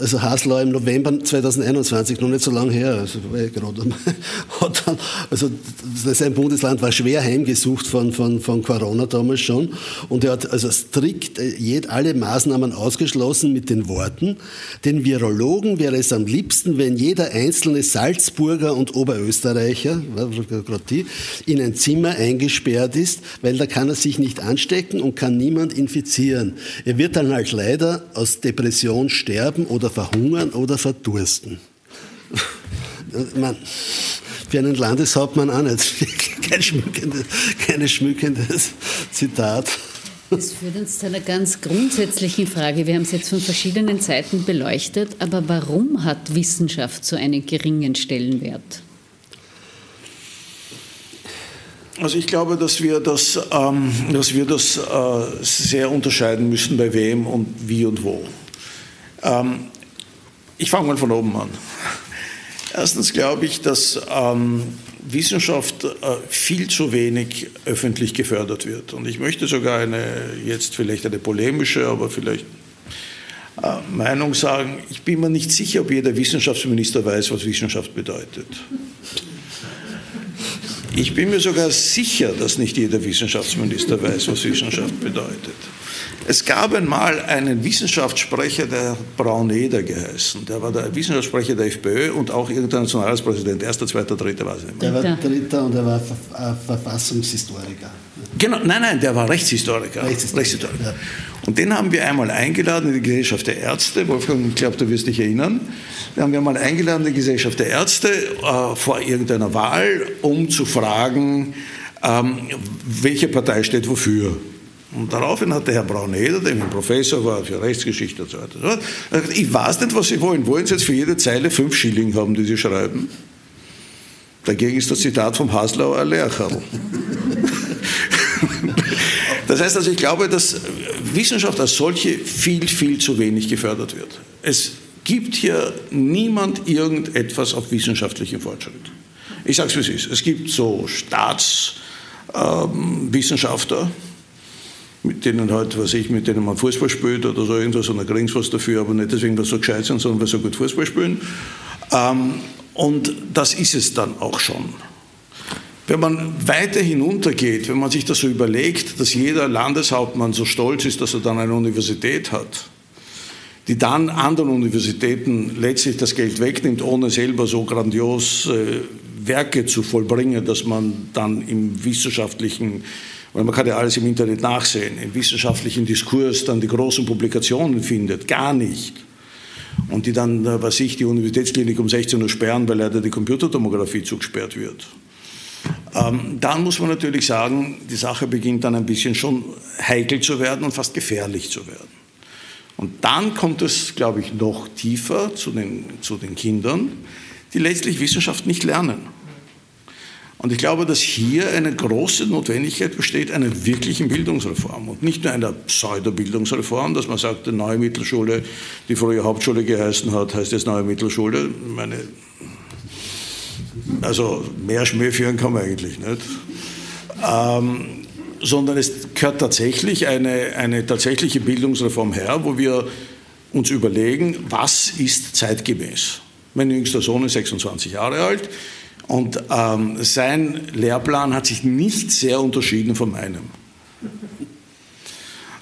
also Haslau im November 2021, noch nicht so lange her, also war ja gerade, hat dann, also sein Bundesland war schwer heimgesucht von, von, von Corona damals schon und er hat also strikt äh, alle Maßnahmen ausgeschlossen mit den Worten, den Virologen wäre es am liebsten, wenn jeder einzelne Salzburger und Oberösterreicher, gerade die, in ein Zimmer eingesperrt ist, weil da kann er sich nicht anstecken und kann niemand infizieren. Er wird dann halt leider aus Depression sterben oder verhungern oder verdursten. Man, für einen Landeshauptmann auch nicht. Kein schmückendes, kein schmückendes Zitat. Das führt uns zu einer ganz grundsätzlichen Frage. Wir haben es jetzt von verschiedenen Seiten beleuchtet, aber warum hat Wissenschaft so einen geringen Stellenwert? Also ich glaube, dass wir das, ähm, dass wir das äh, sehr unterscheiden müssen, bei wem und wie und wo. Ähm, ich fange mal von oben an. Erstens glaube ich, dass ähm, Wissenschaft äh, viel zu wenig öffentlich gefördert wird. Und ich möchte sogar eine, jetzt vielleicht eine polemische, aber vielleicht äh, Meinung sagen. Ich bin mir nicht sicher, ob jeder Wissenschaftsminister weiß, was Wissenschaft bedeutet. Ich bin mir sogar sicher, dass nicht jeder Wissenschaftsminister weiß, was Wissenschaft bedeutet. Es gab einmal einen Wissenschaftssprecher, der Brauneder geheißen. Der war der Wissenschaftssprecher der FPÖ und auch irgendein Nationalratspräsident. Erster, zweiter, dritter, weiß ich nicht mehr. Der war dritter und er war äh, Verfassungshistoriker. Genau, nein, nein, der war Rechtshistoriker. Rechtshistoriker. Rechtshistoriker. Ja. Und den haben wir einmal eingeladen in die Gesellschaft der Ärzte. Wolfgang, ich glaube, du wirst dich erinnern. Den haben wir mal eingeladen in die Gesellschaft der Ärzte äh, vor irgendeiner Wahl, um zu fragen, ähm, welche Partei steht wofür. Und daraufhin hat der Herr Brauneder, der ein Professor war für Rechtsgeschichte und so weiter, gesagt, ich weiß nicht, was Sie wollen. Wollen Sie jetzt für jede Zeile fünf Schilling haben, die Sie schreiben? Dagegen ist das Zitat vom Haslauer ein Lehrkerl. Das heißt also, ich glaube, dass Wissenschaft als solche viel, viel zu wenig gefördert wird. Es gibt hier niemand irgendetwas auf wissenschaftlichen Fortschritt. Ich sage es, wie es ist. Es gibt so Staatswissenschaftler, ähm, mit denen halt, was ich, mit denen man Fußball spielt oder so irgendwas und dann kriegen sie was dafür, aber nicht deswegen, weil sie so gescheit sind, sondern weil sie so gut Fußball spielen. Ähm, und das ist es dann auch schon. Wenn man weiter hinuntergeht, wenn man sich das so überlegt, dass jeder Landeshauptmann so stolz ist, dass er dann eine Universität hat, die dann anderen Universitäten letztlich das Geld wegnimmt, ohne selber so grandios äh, Werke zu vollbringen, dass man dann im wissenschaftlichen weil man kann ja alles im Internet nachsehen, im wissenschaftlichen Diskurs dann die großen Publikationen findet, gar nicht. Und die dann, äh, was ich, die Universitätsklinik um 16 Uhr sperren, weil leider die Computertomographie zugesperrt wird. Ähm, dann muss man natürlich sagen, die Sache beginnt dann ein bisschen schon heikel zu werden und fast gefährlich zu werden. Und dann kommt es, glaube ich, noch tiefer zu den, zu den Kindern, die letztlich Wissenschaft nicht lernen. Und ich glaube, dass hier eine große Notwendigkeit besteht, einer wirklichen Bildungsreform und nicht nur einer Pseudo-Bildungsreform, dass man sagt, die neue Mittelschule, die früher Hauptschule geheißen hat, heißt jetzt neue Mittelschule. Meine, also mehr Schmäh führen kann man eigentlich nicht. Ähm, sondern es gehört tatsächlich eine, eine tatsächliche Bildungsreform her, wo wir uns überlegen, was ist zeitgemäß. Mein jüngster Sohn ist 26 Jahre alt. Und ähm, sein Lehrplan hat sich nicht sehr unterschieden von meinem.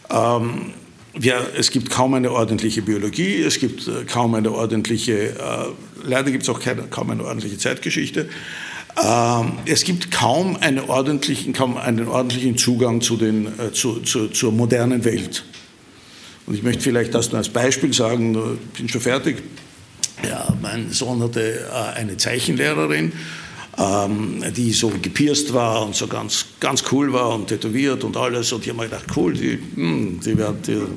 Ähm, ja, es gibt kaum eine ordentliche Biologie, es gibt äh, kaum eine ordentliche äh, leider gibt es auch keine, kaum eine ordentliche Zeitgeschichte. Ähm, es gibt kaum, eine ordentlichen, kaum einen ordentlichen Zugang zu den, äh, zu, zu, zur modernen Welt. Und ich möchte vielleicht das nur als Beispiel sagen, ich bin schon fertig. Ja, mein Sohn hatte äh, eine Zeichenlehrerin, ähm, die so gepierst war und so ganz, ganz cool war und tätowiert und alles. Und ich habe mir gedacht, cool, die, hm, die den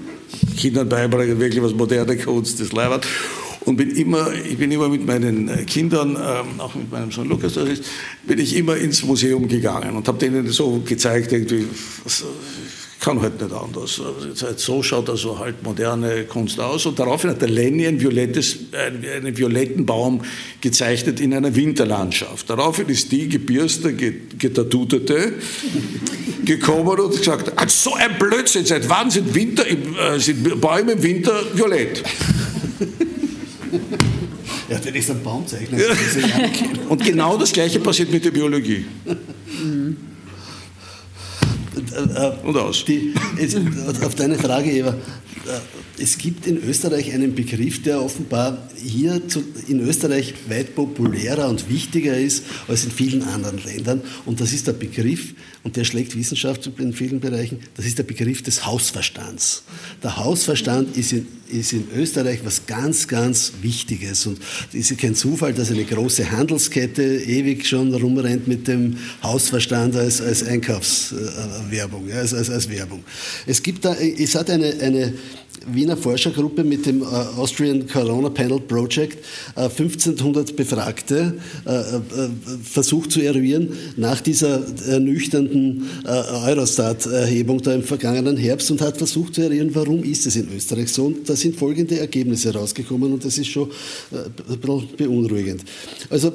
Kindern beibringen, wirklich was moderne Kunst, das leibert. Und bin immer, ich bin immer mit meinen äh, Kindern, ähm, auch mit meinem Sohn Lukas, das ist, bin ich immer ins Museum gegangen und habe denen so gezeigt, irgendwie, kann halt nicht anders. Also so schaut also halt moderne Kunst aus. Und daraufhin hat der Lenny ein violettes, einen violetten Baum gezeichnet in einer Winterlandschaft. Daraufhin ist die gebirste, getatutete gekommen und gesagt, so ein Blödsinn, seit wann sind, Winter, äh, sind Bäume im Winter violett? Ja, der ist ein Baumzeichner. Und genau das Gleiche passiert mit der Biologie. Mhm. Äh, und aus. Die, auf deine Frage, Eva, äh, es gibt in Österreich einen Begriff, der offenbar hier in Österreich weit populärer und wichtiger ist als in vielen anderen Ländern. Und das ist der Begriff, und der schlägt Wissenschaft in vielen Bereichen, das ist der Begriff des Hausverstands. Der Hausverstand ist in, ist in Österreich was ganz, ganz Wichtiges. Und es ist kein Zufall, dass eine große Handelskette ewig schon rumrennt mit dem Hausverstand als, als Einkaufswerbung, als, als, als Werbung. Es, gibt da, es hat eine, eine Wiener Forschergruppe mit dem äh, Austrian Corona Panel Project 1500 äh, Befragte äh, versucht zu eruieren nach dieser ernüchternden Eurostat-Erhebung da im vergangenen Herbst und hat versucht zu eruieren, warum ist es in Österreich so. Und da sind folgende Ergebnisse rausgekommen und das ist schon beunruhigend. Also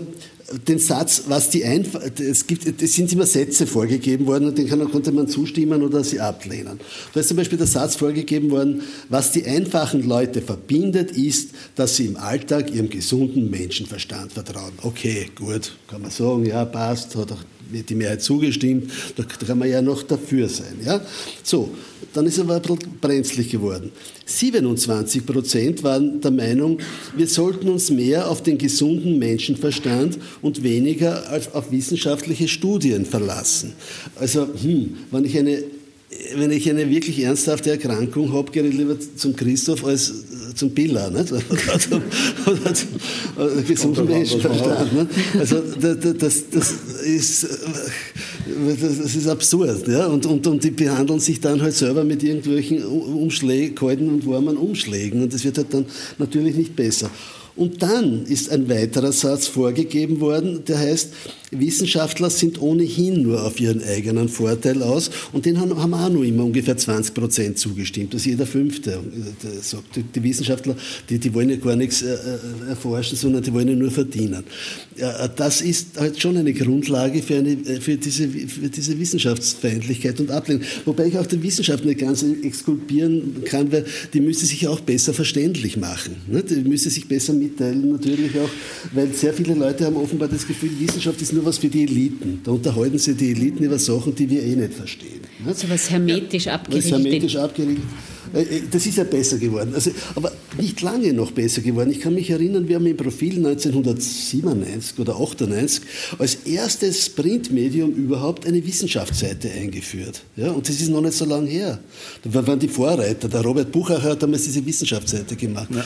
den Satz, was die Einf es gibt, es sind immer Sätze vorgegeben worden und den kann, konnte man zustimmen oder sie ablehnen. Da ist zum Beispiel der Satz vorgegeben worden, was die einfachen Leute verbindet, ist, dass sie im Alltag ihrem gesunden Menschenverstand vertrauen. Okay, gut, kann man sagen, ja, passt, hat auch die Mehrheit zugestimmt, da kann man ja noch dafür sein. Ja? So, dann ist aber ein bisschen brenzlig geworden. 27 Prozent waren der Meinung, wir sollten uns mehr auf den gesunden Menschenverstand und weniger auf wissenschaftliche Studien verlassen. Also, hm, wenn ich eine wenn ich eine wirklich ernsthafte Erkrankung habe, gehe ich lieber zum Christoph als äh, zum nicht? oder zum, oder zum gesunden Menschenverstand. Nicht? Also das, das, ist, äh, das ist absurd. Ja? Und, und, und die behandeln sich dann halt selber mit irgendwelchen Umschlägen, kalten und warmen Umschlägen. Und das wird halt dann natürlich nicht besser. Und dann ist ein weiterer Satz vorgegeben worden, der heißt, Wissenschaftler sind ohnehin nur auf ihren eigenen Vorteil aus und den haben, haben auch nur immer ungefähr 20 Prozent zugestimmt, also jeder Fünfte sagt. Die Wissenschaftler, die, die wollen ja gar nichts äh, äh, erforschen, sondern die wollen ja nur verdienen. Das ist halt schon eine Grundlage für, eine, äh, für, diese, für diese Wissenschaftsfeindlichkeit und Ablehnung. Wobei ich auch die Wissenschaft nicht ganz exkulpieren kann, weil die müsste sich auch besser verständlich machen. Ne? Die müsste sich besser mitteilen, natürlich auch, weil sehr viele Leute haben offenbar das Gefühl, Wissenschaft ist nur was für die Eliten. Da unterhalten sich die Eliten über Sachen, die wir eh nicht verstehen. Ne? So was hermetisch ja, abgerichtet. Was hermetisch abgerichtet. Äh, äh, das ist ja besser geworden. Also, aber nicht lange noch besser geworden. Ich kann mich erinnern, wir haben im Profil 1997 oder 98 als erstes Printmedium überhaupt eine Wissenschaftsseite eingeführt. Ja, und das ist noch nicht so lange her. Da waren die Vorreiter. Der Robert Buchacher hat damals diese Wissenschaftsseite gemacht. Ja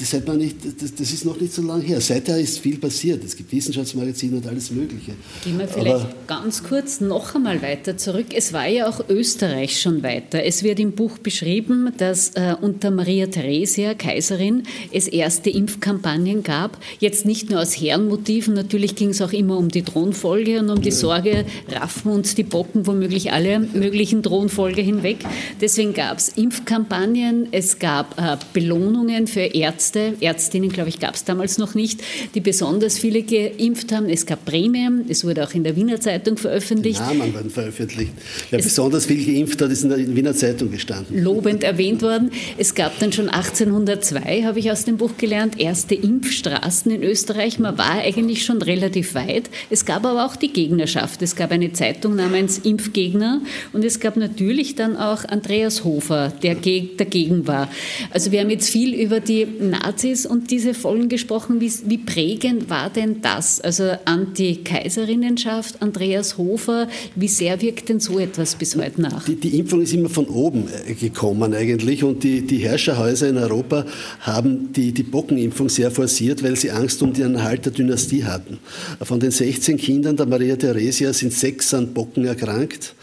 das, hat man nicht, das, das, ist noch nicht so lange her. Seither ist viel passiert. Es gibt Wissenschaftsmagazine und alles Mögliche. Gehen wir vielleicht Aber ganz kurz noch einmal weiter zurück. Es war ja auch Österreich schon weiter. Es wird im Buch beschrieben, dass äh, unter Maria Theresia, Kaiserin, es erste Impfkampagnen gab. Jetzt nicht nur aus Herrenmotiven, natürlich ging es auch immer um die Thronfolge und um die Sorge, raffen uns die Bocken womöglich alle möglichen Thronfolge hinweg. Deswegen gab es Impfkampagnen, es gab äh, Belohnungen für Ärzte, Ärzte, Ärztinnen, glaube ich, gab es damals noch nicht, die besonders viele geimpft haben. Es gab Prämien, es wurde auch in der Wiener Zeitung veröffentlicht. Die Namen wurden veröffentlicht. Wer es besonders viel geimpft hat, ist in der Wiener Zeitung gestanden. Lobend erwähnt worden. Es gab dann schon 1802, habe ich aus dem Buch gelernt, erste Impfstraßen in Österreich. Man war eigentlich schon relativ weit. Es gab aber auch die Gegnerschaft. Es gab eine Zeitung namens Impfgegner und es gab natürlich dann auch Andreas Hofer, der dagegen war. Also wir haben jetzt viel über die Nazis und diese Folgen gesprochen. Wie, wie prägend war denn das? Also Anti-Kaiserinnenschaft, Andreas Hofer, wie sehr wirkt denn so etwas bis heute nach? Die, die Impfung ist immer von oben äh, gekommen eigentlich und die, die Herrscherhäuser in Europa haben die, die Bockenimpfung sehr forciert, weil sie Angst um den Erhalt der Dynastie hatten. Von den 16 Kindern der Maria Theresia sind sechs an Bocken erkrankt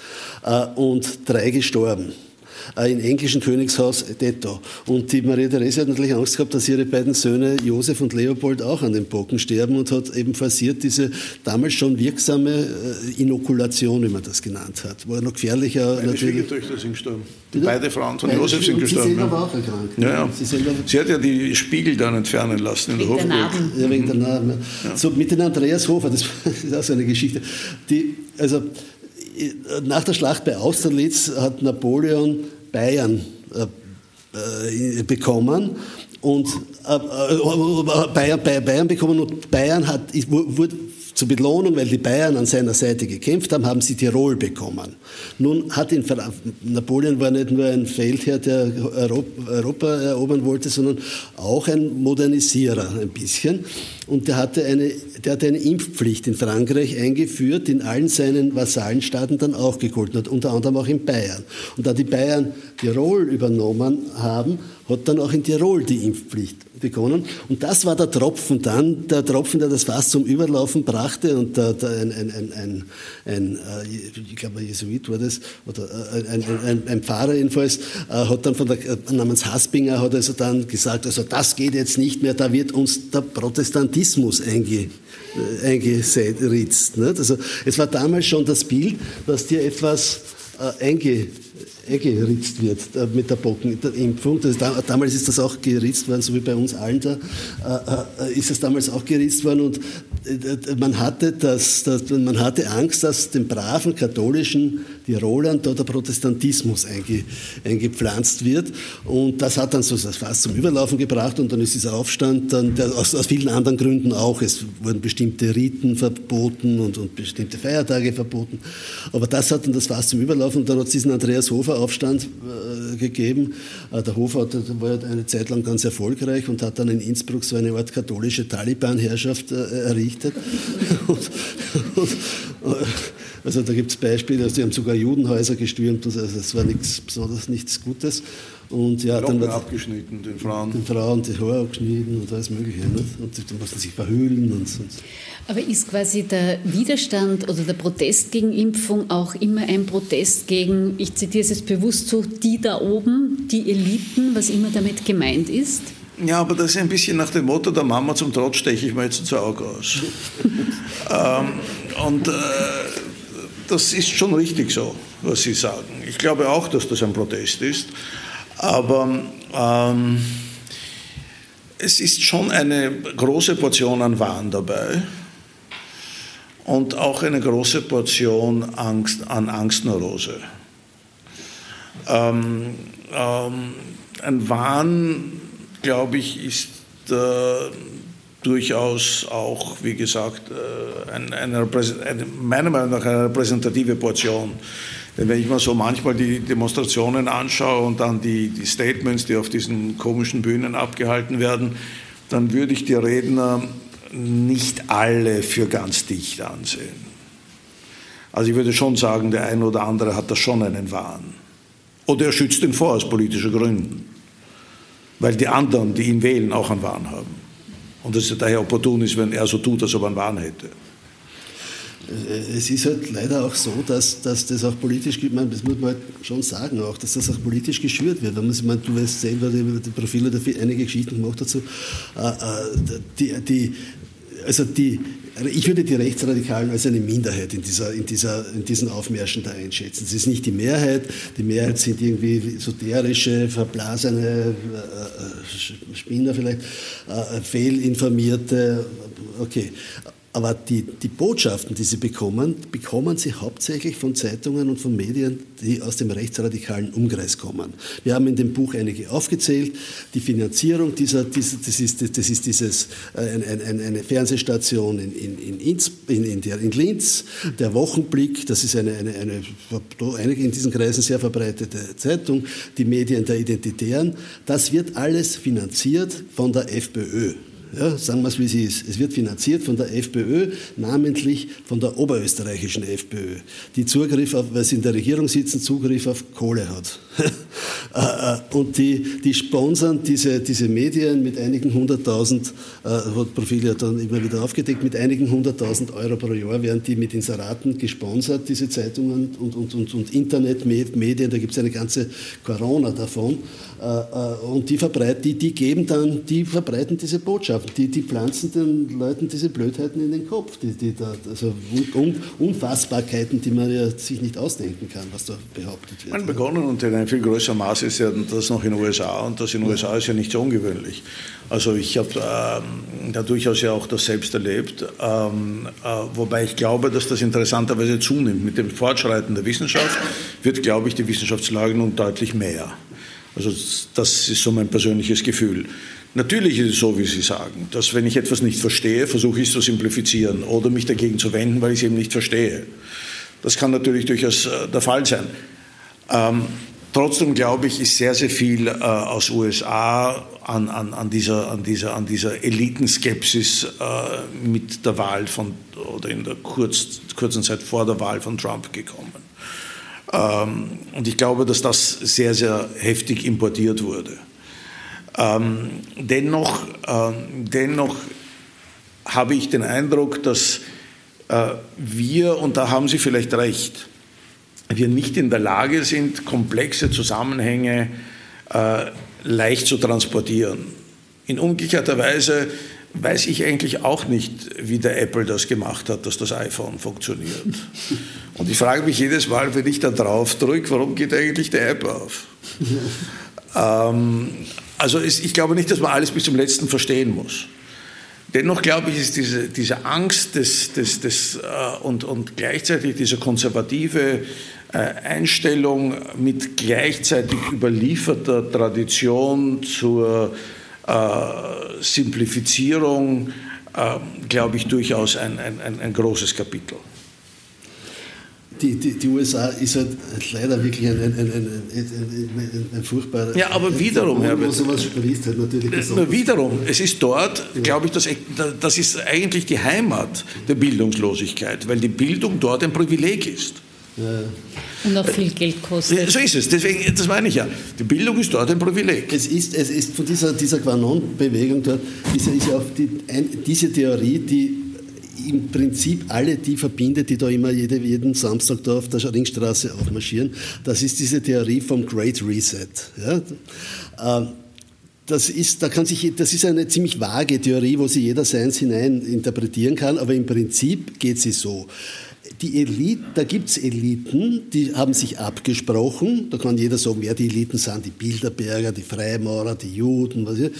äh, und drei gestorben im englischen Königshaus detto. Und die Maria Therese hat natürlich Angst gehabt, dass ihre beiden Söhne Josef und Leopold auch an den Bocken sterben und hat eben forciert diese damals schon wirksame äh, Inokulation, wie man das genannt hat. War noch gefährlicher Meine natürlich. Schwiegertöchter sind gestorben. Bitte? Beide Frauen von Beide Josef sind gestorben. Sie ja. war auch erkrankt. Ja, ja. Sie, Sie hat ja die Spiegel dann entfernen lassen in der Wegen der Hofburg. Narben. ja, wegen der Narben. ja. So mit den Andreas Hofer, das ist auch so eine Geschichte. Die, also nach der Schlacht bei Austerlitz hat Napoleon Bayern äh, äh, bekommen und äh, Bayern, Bayern bekommen und Bayern hat, zur Belohnung, weil die Bayern an seiner Seite gekämpft haben, haben sie Tirol bekommen. Nun hat ihn, Napoleon war nicht nur ein Feldherr, der Europa, Europa erobern wollte, sondern auch ein Modernisierer ein bisschen. Und der hatte, eine, der hatte eine Impfpflicht in Frankreich eingeführt, die in allen seinen Vasallenstaaten dann auch gegolten hat, unter anderem auch in Bayern. Und da die Bayern Tirol übernommen haben, hat dann auch in Tirol die Impfpflicht begonnen. Und das war der Tropfen dann, der Tropfen, der das Fass zum Überlaufen brachte. Und der, der, ein, ein, ein, ein, äh, ich glaube, ein Jesuit war das, oder äh, ein, Pfarrer jedenfalls, äh, hat dann von der, namens Haspinger, hat also dann gesagt, also das geht jetzt nicht mehr, da wird uns der Protestantismus einge, eingeritzt. Nicht? Also es war damals schon das Bild, dass dir etwas äh, eingeritzt wird äh, mit der Bockenimpfung. Da- damals ist das auch geritzt worden, so wie bei uns allen da, äh, äh, ist es damals auch geritzt worden und äh, man hatte, das, das, man hatte Angst, dass den braven katholischen Tirolern da der Protestantismus einge, eingepflanzt wird. Und das hat dann so das Fass zum Überlaufen gebracht. Und dann ist dieser Aufstand dann, der, aus, aus vielen anderen Gründen auch, es wurden bestimmte Riten verboten und, und bestimmte Feiertage verboten, aber das hat dann das Fass zum Überlaufen. Und dann hat es diesen Andreas Hofer Aufstand äh, gegeben. Äh, der Hofer hat, war ja eine Zeit lang ganz erfolgreich und hat dann in Innsbruck so eine Art katholische Taliban-Herrschaft äh, errichtet. und, und, äh, also da gibt es Beispiele, also die haben sogar Judenhäuser gestürmt, also das war nichts besonders nichts Gutes. Und ja, dann Locken wird abgeschnitten, den Frauen. den Frauen die Haare abgeschnitten und alles Mögliche. Nicht? Und die, die mussten sich verhüllen und so. Aber ist quasi der Widerstand oder der Protest gegen Impfung auch immer ein Protest gegen, ich zitiere es jetzt bewusst so, die da oben, die Eliten, was immer damit gemeint ist? Ja, aber das ist ein bisschen nach dem Motto der Mama zum Trotz steche ich mir jetzt ins Auge aus. ähm, und äh, das ist schon richtig so, was Sie sagen. Ich glaube auch, dass das ein Protest ist. Aber ähm, es ist schon eine große Portion an Wahn dabei und auch eine große Portion Angst, an Angstneurose. Ähm, ähm, ein Wahn, glaube ich, ist äh, durchaus auch, wie gesagt, äh, ein, Repräs- eine, meiner Meinung nach eine repräsentative Portion. Denn wenn ich mir so manchmal die Demonstrationen anschaue und dann die, die Statements, die auf diesen komischen Bühnen abgehalten werden, dann würde ich die Redner nicht alle für ganz dicht ansehen. Also ich würde schon sagen, der eine oder andere hat da schon einen Wahn. Oder er schützt ihn vor aus politischen Gründen. Weil die anderen, die ihn wählen, auch einen Wahn haben. Und es ist daher opportun ist, wenn er so tut, als ob er einen Wahn hätte. Es ist halt leider auch so, dass, dass das auch politisch, ich meine, das muss man halt schon sagen auch, dass das auch politisch geschürt wird. Man, ich meine, du weißt selber, die, die Profile einige Geschichten gemacht dazu. Äh, äh, die, die, also die, ich würde die Rechtsradikalen als eine Minderheit in, dieser, in, dieser, in diesen Aufmärschen da einschätzen. Es ist nicht die Mehrheit. Die Mehrheit sind irgendwie esoterische, verblasene äh, äh, Spinner vielleicht, äh, fehlinformierte, okay. Aber die, die Botschaften, die sie bekommen, bekommen sie hauptsächlich von Zeitungen und von Medien, die aus dem rechtsradikalen Umkreis kommen. Wir haben in dem Buch einige aufgezählt. Die Finanzierung dieser, dieser das, ist, das ist dieses, äh, ein, ein, eine Fernsehstation in, in, in, in, in, Linz, der Wochenblick, das ist eine, eine, eine, einige in diesen Kreisen sehr verbreitete Zeitung, die Medien der Identitären. Das wird alles finanziert von der FPÖ. Ja, sagen wir es, wie es ist. Es wird finanziert von der FPÖ, namentlich von der oberösterreichischen FPÖ, die Zugriff auf, weil sie in der Regierung sitzen, Zugriff auf Kohle hat. Äh, äh, und die, die sponsern diese, diese Medien mit einigen hunderttausend, äh, hat Profil ja dann immer wieder aufgedeckt, mit einigen hunderttausend Euro pro Jahr werden die mit Inseraten gesponsert, diese Zeitungen und, und, und, und Internetmedien, da gibt es eine ganze Corona davon. Und die, verbreiten, die, die geben dann, die verbreiten diese Die, die pflanzen den Leuten diese Blödheiten in den Kopf, die, die da, also Unfassbarkeiten, die man ja sich nicht ausdenken kann, was da behauptet wird. Man begonnen und in einem viel größeren Maß ist ja das noch in den USA und das in den USA ist ja nicht so ungewöhnlich. Also ich habe ähm, da durchaus ja auch das selbst erlebt, ähm, äh, wobei ich glaube, dass das interessanterweise zunimmt. Mit dem Fortschreiten der Wissenschaft wird, glaube ich, die Wissenschaftslage nun deutlich mehr. Also das ist so mein persönliches Gefühl. Natürlich ist es so, wie Sie sagen, dass wenn ich etwas nicht verstehe, versuche ich es zu simplifizieren oder mich dagegen zu wenden, weil ich es eben nicht verstehe. Das kann natürlich durchaus äh, der Fall sein. Ähm, Trotzdem glaube ich, ist sehr, sehr viel äh, aus USA an, an, an, dieser, an, dieser, an dieser Elitenskepsis äh, mit der Wahl von, oder in der kurz, kurzen Zeit vor der Wahl von Trump gekommen. Ähm, und ich glaube, dass das sehr, sehr heftig importiert wurde. Ähm, dennoch, äh, dennoch habe ich den Eindruck, dass äh, wir, und da haben Sie vielleicht recht, wir nicht in der Lage sind, komplexe Zusammenhänge äh, leicht zu transportieren. In umgekehrter Weise weiß ich eigentlich auch nicht, wie der Apple das gemacht hat, dass das iPhone funktioniert. Und ich frage mich jedes Mal, wenn ich da drauf drücke, warum geht eigentlich der App auf? ähm, also es, ich glaube nicht, dass man alles bis zum letzten verstehen muss. Dennoch glaube ich, ist diese, diese Angst des, des, des, äh, und, und gleichzeitig diese konservative äh, Einstellung mit gleichzeitig überlieferter Tradition zur äh, Simplifizierung, äh, glaube ich, durchaus ein, ein, ein großes Kapitel. Die, die, die, USA ist halt leider wirklich ein, ein, ein, ein, ein furchtbarer. Ja, aber wiederum, Herr Was Journalist halt natürlich gesagt. Wiederum, es ist dort, ja. glaube ich, das, das ist eigentlich die Heimat der Bildungslosigkeit, weil die Bildung dort ein Privileg ist. Ja. Und auch viel Geld kostet. So ist es. Deswegen, das meine ich ja. Die Bildung ist dort ein Privileg. Es ist, es ist von dieser, dieser Quanon-Bewegung dort, ist, ist ja auch die, ein, diese Theorie, die im Prinzip alle die verbindet, die da immer jede, jeden Samstag da auf der Ringstraße aufmarschieren. Das ist diese Theorie vom Great Reset. Ja? Ähm, das ist, da kann sich, das ist eine ziemlich vage Theorie, wo sie jeder seins hinein interpretieren kann, aber im Prinzip geht sie so die Elite, da gibt es Eliten, die haben sich abgesprochen. Da kann jeder sagen, wer die Eliten sind, die Bilderberger, die Freimaurer, die Juden, was ich,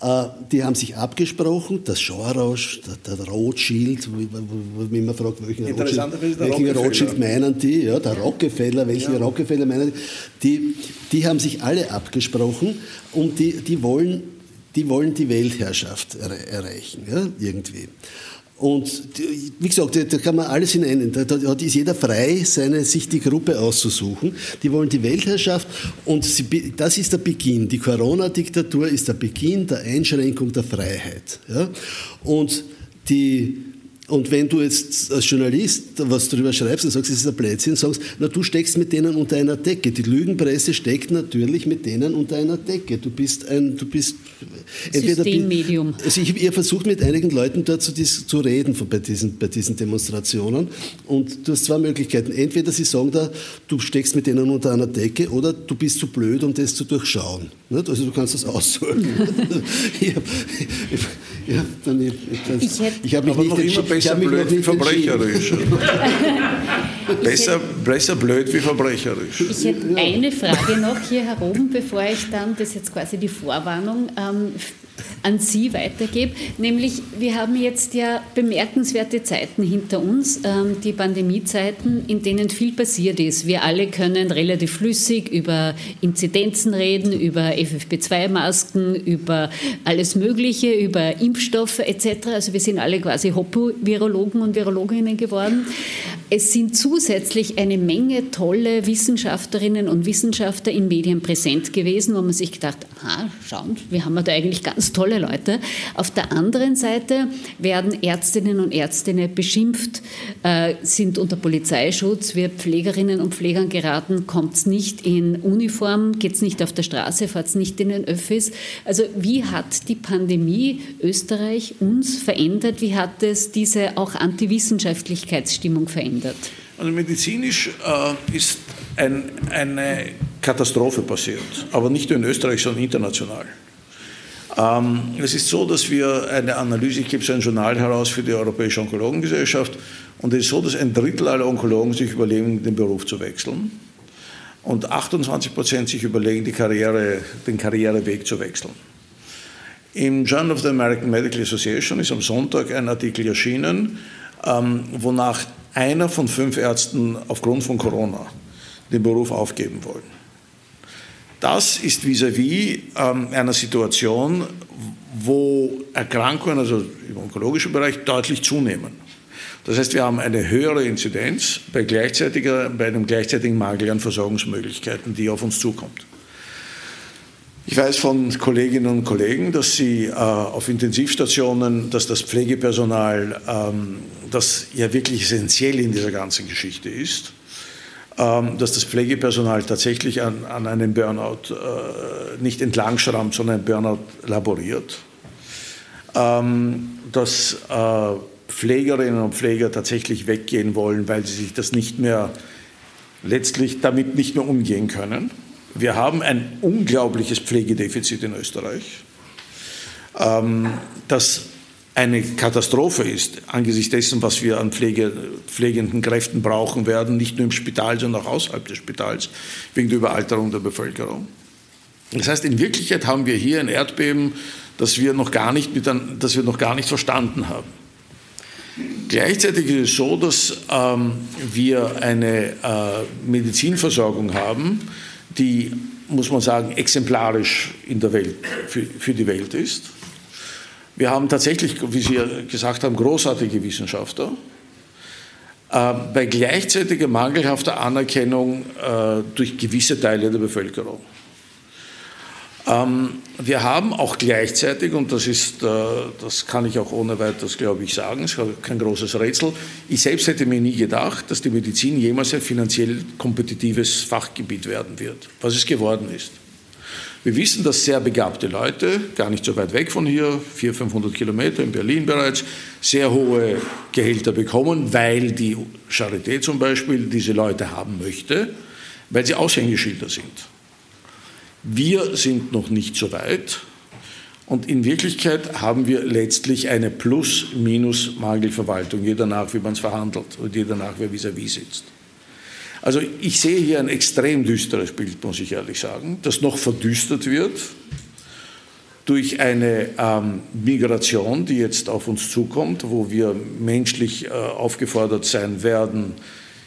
äh, die haben sich abgesprochen. Das Soros, der, der Rothschild, wo, man fragt, welchen Rothschild, welchen Rothschild meinen die? Ja, der Rockefeller, welchen ja. Rockefeller meinen die? die? Die haben sich alle abgesprochen und die, die, wollen, die wollen die Weltherrschaft erreichen, ja, irgendwie. Und wie gesagt, da kann man alles hinein. Da, da ist jeder frei, seine, sich die Gruppe auszusuchen. Die wollen die Weltherrschaft und sie, das ist der Beginn. Die Corona-Diktatur ist der Beginn der Einschränkung der Freiheit. Ja? Und die und wenn du jetzt als Journalist was darüber schreibst und sagst, es ist ein Blödsinn, sagst, na, du steckst mit denen unter einer Decke. Die Lügenpresse steckt natürlich mit denen unter einer Decke. Du bist ein, du bist entweder Systemmedium. Also ich, ihr versucht mit einigen Leuten dort zu, zu reden bei diesen, bei diesen Demonstrationen und du hast zwei Möglichkeiten. Entweder sie sagen da, du steckst mit denen unter einer Decke oder du bist zu blöd, um das zu durchschauen. Also du kannst das aussuchen. ich habe ich, ich, ich, ich hab mich nicht besser blöd wie verbrecherisch. besser, besser blöd wie verbrecherisch. Ich hätte eine Frage noch hier herum, bevor ich dann, das ist jetzt quasi die Vorwarnung, ähm, an Sie weitergebe. Nämlich, wir haben jetzt ja bemerkenswerte Zeiten hinter uns, ähm, die Pandemiezeiten, in denen viel passiert ist. Wir alle können relativ flüssig über Inzidenzen reden, über FFP2-Masken, über alles Mögliche, über Impfstoffe etc. Also wir sind alle quasi Hoppo-Virologen und Virologinnen geworden. Es sind zusätzlich eine Menge tolle Wissenschaftlerinnen und Wissenschaftler in Medien präsent gewesen, wo man sich gedacht, aha, schauen, wir haben da eigentlich ganz tolle Leute. Auf der anderen Seite werden Ärztinnen und Ärzte beschimpft, äh, sind unter Polizeischutz, wir Pflegerinnen und Pflegern geraten, kommt es nicht in Uniform, geht es nicht auf der Straße, fahrt es nicht in den Öffis. Also wie hat die Pandemie Österreich uns verändert? Wie hat es diese auch Antiwissenschaftlichkeitsstimmung verändert? Also medizinisch äh, ist ein, eine Katastrophe passiert, aber nicht nur in Österreich, sondern international. Ähm, es ist so, dass wir eine Analyse, ich gebe so ein Journal heraus für die Europäische Onkologengesellschaft, und es ist so, dass ein Drittel aller Onkologen sich überlegen, den Beruf zu wechseln und 28 Prozent sich überlegen, Karriere, den Karriereweg zu wechseln. Im Journal of the American Medical Association ist am Sonntag ein Artikel erschienen, ähm, wonach einer von fünf Ärzten aufgrund von Corona den Beruf aufgeben wollen. Das ist vis-à-vis -vis, ähm, einer Situation, wo Erkrankungen, also im onkologischen Bereich, deutlich zunehmen. Das heißt, wir haben eine höhere Inzidenz bei, gleichzeitiger, bei einem gleichzeitigen Mangel an Versorgungsmöglichkeiten, die auf uns zukommt. Ich weiß von Kolleginnen und Kollegen, dass sie äh, auf Intensivstationen, dass das Pflegepersonal, ähm, das ja wirklich essentiell in dieser ganzen Geschichte ist, dass das Pflegepersonal tatsächlich an, an einem Burnout äh, nicht entlangschrammt, sondern Burnout laboriert. Ähm, dass äh, Pflegerinnen und Pfleger tatsächlich weggehen wollen, weil sie sich das nicht mehr, letztlich damit nicht mehr umgehen können wir haben ein unglaubliches Pflegedefizit in Österreich, ähm, das eine Katastrophe ist angesichts dessen, was wir an Pflege, pflegenden Kräften brauchen werden, nicht nur im Spital, sondern auch außerhalb des Spitals, wegen der Überalterung der Bevölkerung. Das heißt, in Wirklichkeit haben wir hier ein Erdbeben, das wir noch gar nicht, mit ein, das wir noch gar nicht verstanden haben. Gleichzeitig ist es so, dass ähm, wir eine äh, Medizinversorgung haben, die, muss man sagen, exemplarisch in der Welt, für, für die Welt ist. Wir haben tatsächlich, wie Sie gesagt haben, großartige Wissenschaftler. Äh, bei gleichzeitiger mangelhafter Anerkennung äh, durch gewisse Teile der Bevölkerung. Ähm, wir haben auch gleichzeitig, und das ist, äh, das kann ich auch ohne weiteres, glaube ich, sagen, es ist kein großes Rätsel, ich selbst hätte mir nie gedacht, dass die Medizin jemals ein finanziell kompetitives Fachgebiet werden wird, was es geworden ist. Wir wissen, dass sehr begabte Leute, gar nicht so weit weg von hier, 400, 500 Kilometer in Berlin bereits, sehr hohe Gehälter bekommen, weil die Charité zum Beispiel diese Leute haben möchte, weil sie Aushängeschilder sind. Wir sind noch nicht so weit. Und in Wirklichkeit haben wir letztlich eine Plus-Minus-Mangelverwaltung, jeder nach, wie man es verhandelt und jeder nach, wer vis-à-vis -vis sitzt. Also ich sehe hier ein extrem düsteres Bild, muss ich ehrlich sagen, das noch verdüstert wird durch eine ähm, Migration, die jetzt auf uns zukommt, wo wir menschlich äh, aufgefordert sein werden,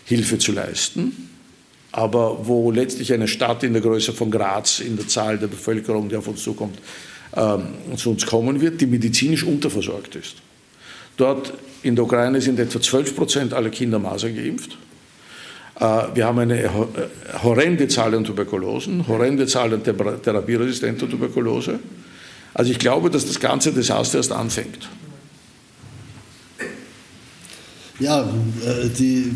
Hilfe zu leisten aber wo letztlich eine Stadt in der Größe von Graz in der Zahl der Bevölkerung, die auf uns zukommt, ähm, zu uns kommen wird, die medizinisch unterversorgt ist. Dort in der Ukraine sind etwa 12 Prozent aller Kinder Masern geimpft. Äh, wir haben eine horrende Zahl an Tuberkulosen, horrende Zahl an therapieresistenter Tuberkulose. Also ich glaube, dass das ganze Desaster erst anfängt. Ja, äh, die,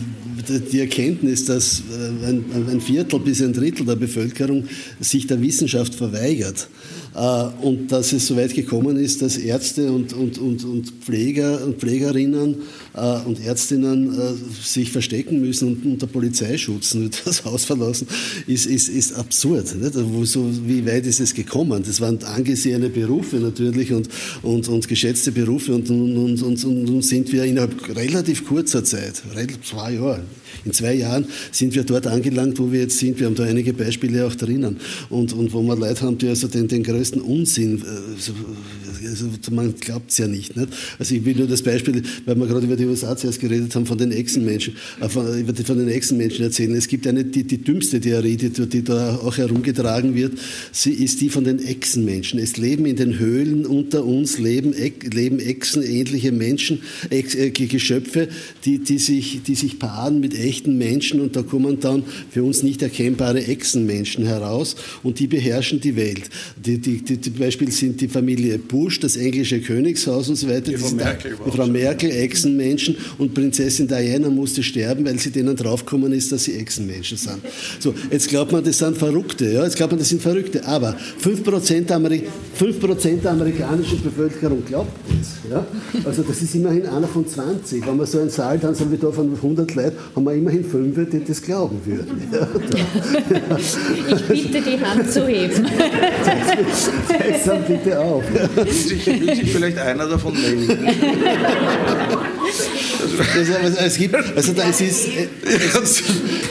die Erkenntnis, dass äh, ein Viertel bis ein Drittel der Bevölkerung sich der Wissenschaft verweigert, äh, und dass es so weit gekommen ist, dass Ärzte und, und, und, und Pfleger und Pflegerinnen äh, und Ärztinnen äh, sich verstecken müssen und unter Polizeischutz und das Haus verlassen, ist, ist, ist absurd. Nicht? Wie weit ist es gekommen? Das waren angesehene Berufe natürlich und, und, und geschätzte Berufe und, und, und, und, und sind wir innerhalb relativ kurzer Zeit, zwei Jahre, in zwei Jahren sind wir dort angelangt, wo wir jetzt sind. Wir haben da einige Beispiele auch drinnen und, und wo wir Leute haben, die also den, den größten reinsten Unsinn. Äh, also man glaubt es ja nicht, nicht, Also ich will nur das Beispiel, weil wir gerade über die USA zuerst geredet haben, von den Echsenmenschen, äh, von, von den Echsenmenschen erzählen. Es gibt eine, die, die dümmste Theorie, die, die da auch herumgetragen wird, sie ist die von den Echsenmenschen. Es leben in den Höhlen unter uns, leben, leben Echsenähnliche Menschen, Ex, äh, Geschöpfe, die, die, sich, die sich paaren mit echten Menschen und da kommen dann für uns nicht erkennbare Echsenmenschen heraus und die beherrschen die Welt. Die, die, die, zum Beispiel sind die Familie Bush, das englische Königshaus und so weiter. Die, Frau Merkel, die Frau Merkel, Echsenmenschen und Prinzessin Diana musste sterben, weil sie denen draufgekommen ist, dass sie Echsenmenschen sind. So, jetzt glaubt man, das sind Verrückte, ja, jetzt glaubt man, das sind Verrückte, aber 5% der, Ameri 5 der amerikanischen Bevölkerung glaubt das. Ja? Also das ist immerhin einer von 20. Wenn wir so einen Saal dann sind wir da von 100 Leuten, haben wir immerhin 5, die das glauben würden. Ja, ich bitte die Hand zu heben. Dann bitte auf. Will sich, will sich vielleicht einer davon melden? Also, es gibt, also da, es ist, es ist,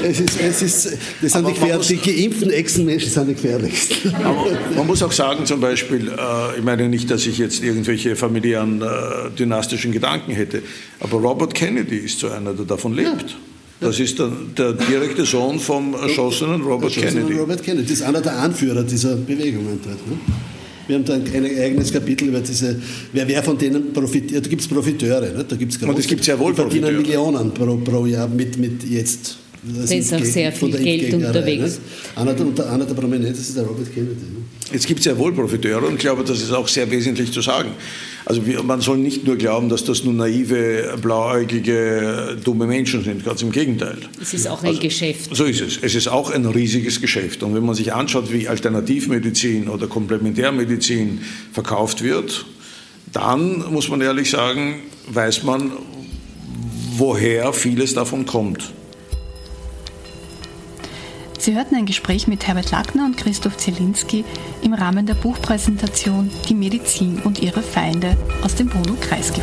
es ist, es ist das sind die, gefährlich, die geimpften Echsenmenschen sind die gefährlichsten. Aber man muss auch sagen, zum Beispiel, äh, ich meine nicht, dass ich jetzt irgendwelche familiären äh, dynastischen Gedanken hätte, aber Robert Kennedy ist so einer, der davon lebt. Ja. Das ist der, der, direkte Sohn vom erschossenen Robert erschossenen Kennedy. Robert Kennedy, das ist einer der Anführer dieser Bewegungen dort. Ne? Wir haben da ein, ein, eigenes Kapitel über diese, wer, wer von denen profitiert. Da gibt es Profiteure. Ne? Da gibt's Und es gibt sehr wohl die verdienen Millionen pro, pro Jahr mit, mit jetzt. Da ist auch sehr viel Geld unterwegs. Ne? Einer, der, einer der Prominentesten ist der Robert Kennedy. Ne? Es gibt sehr wohl Profiteure und ich glaube, das ist auch sehr wesentlich zu sagen. Also man soll nicht nur glauben, dass das nur naive, blauäugige, dumme Menschen sind, ganz im Gegenteil. Es ist auch ein also, Geschäft. So ist es. Es ist auch ein riesiges Geschäft. Und wenn man sich anschaut, wie Alternativmedizin oder Komplementärmedizin verkauft wird, dann muss man ehrlich sagen, weiß man, woher vieles davon kommt. Sie hörten ein Gespräch mit Herbert Lackner und Christoph Zielinski im Rahmen der Buchpräsentation Die Medizin und ihre Feinde aus dem Bruno Kreisky.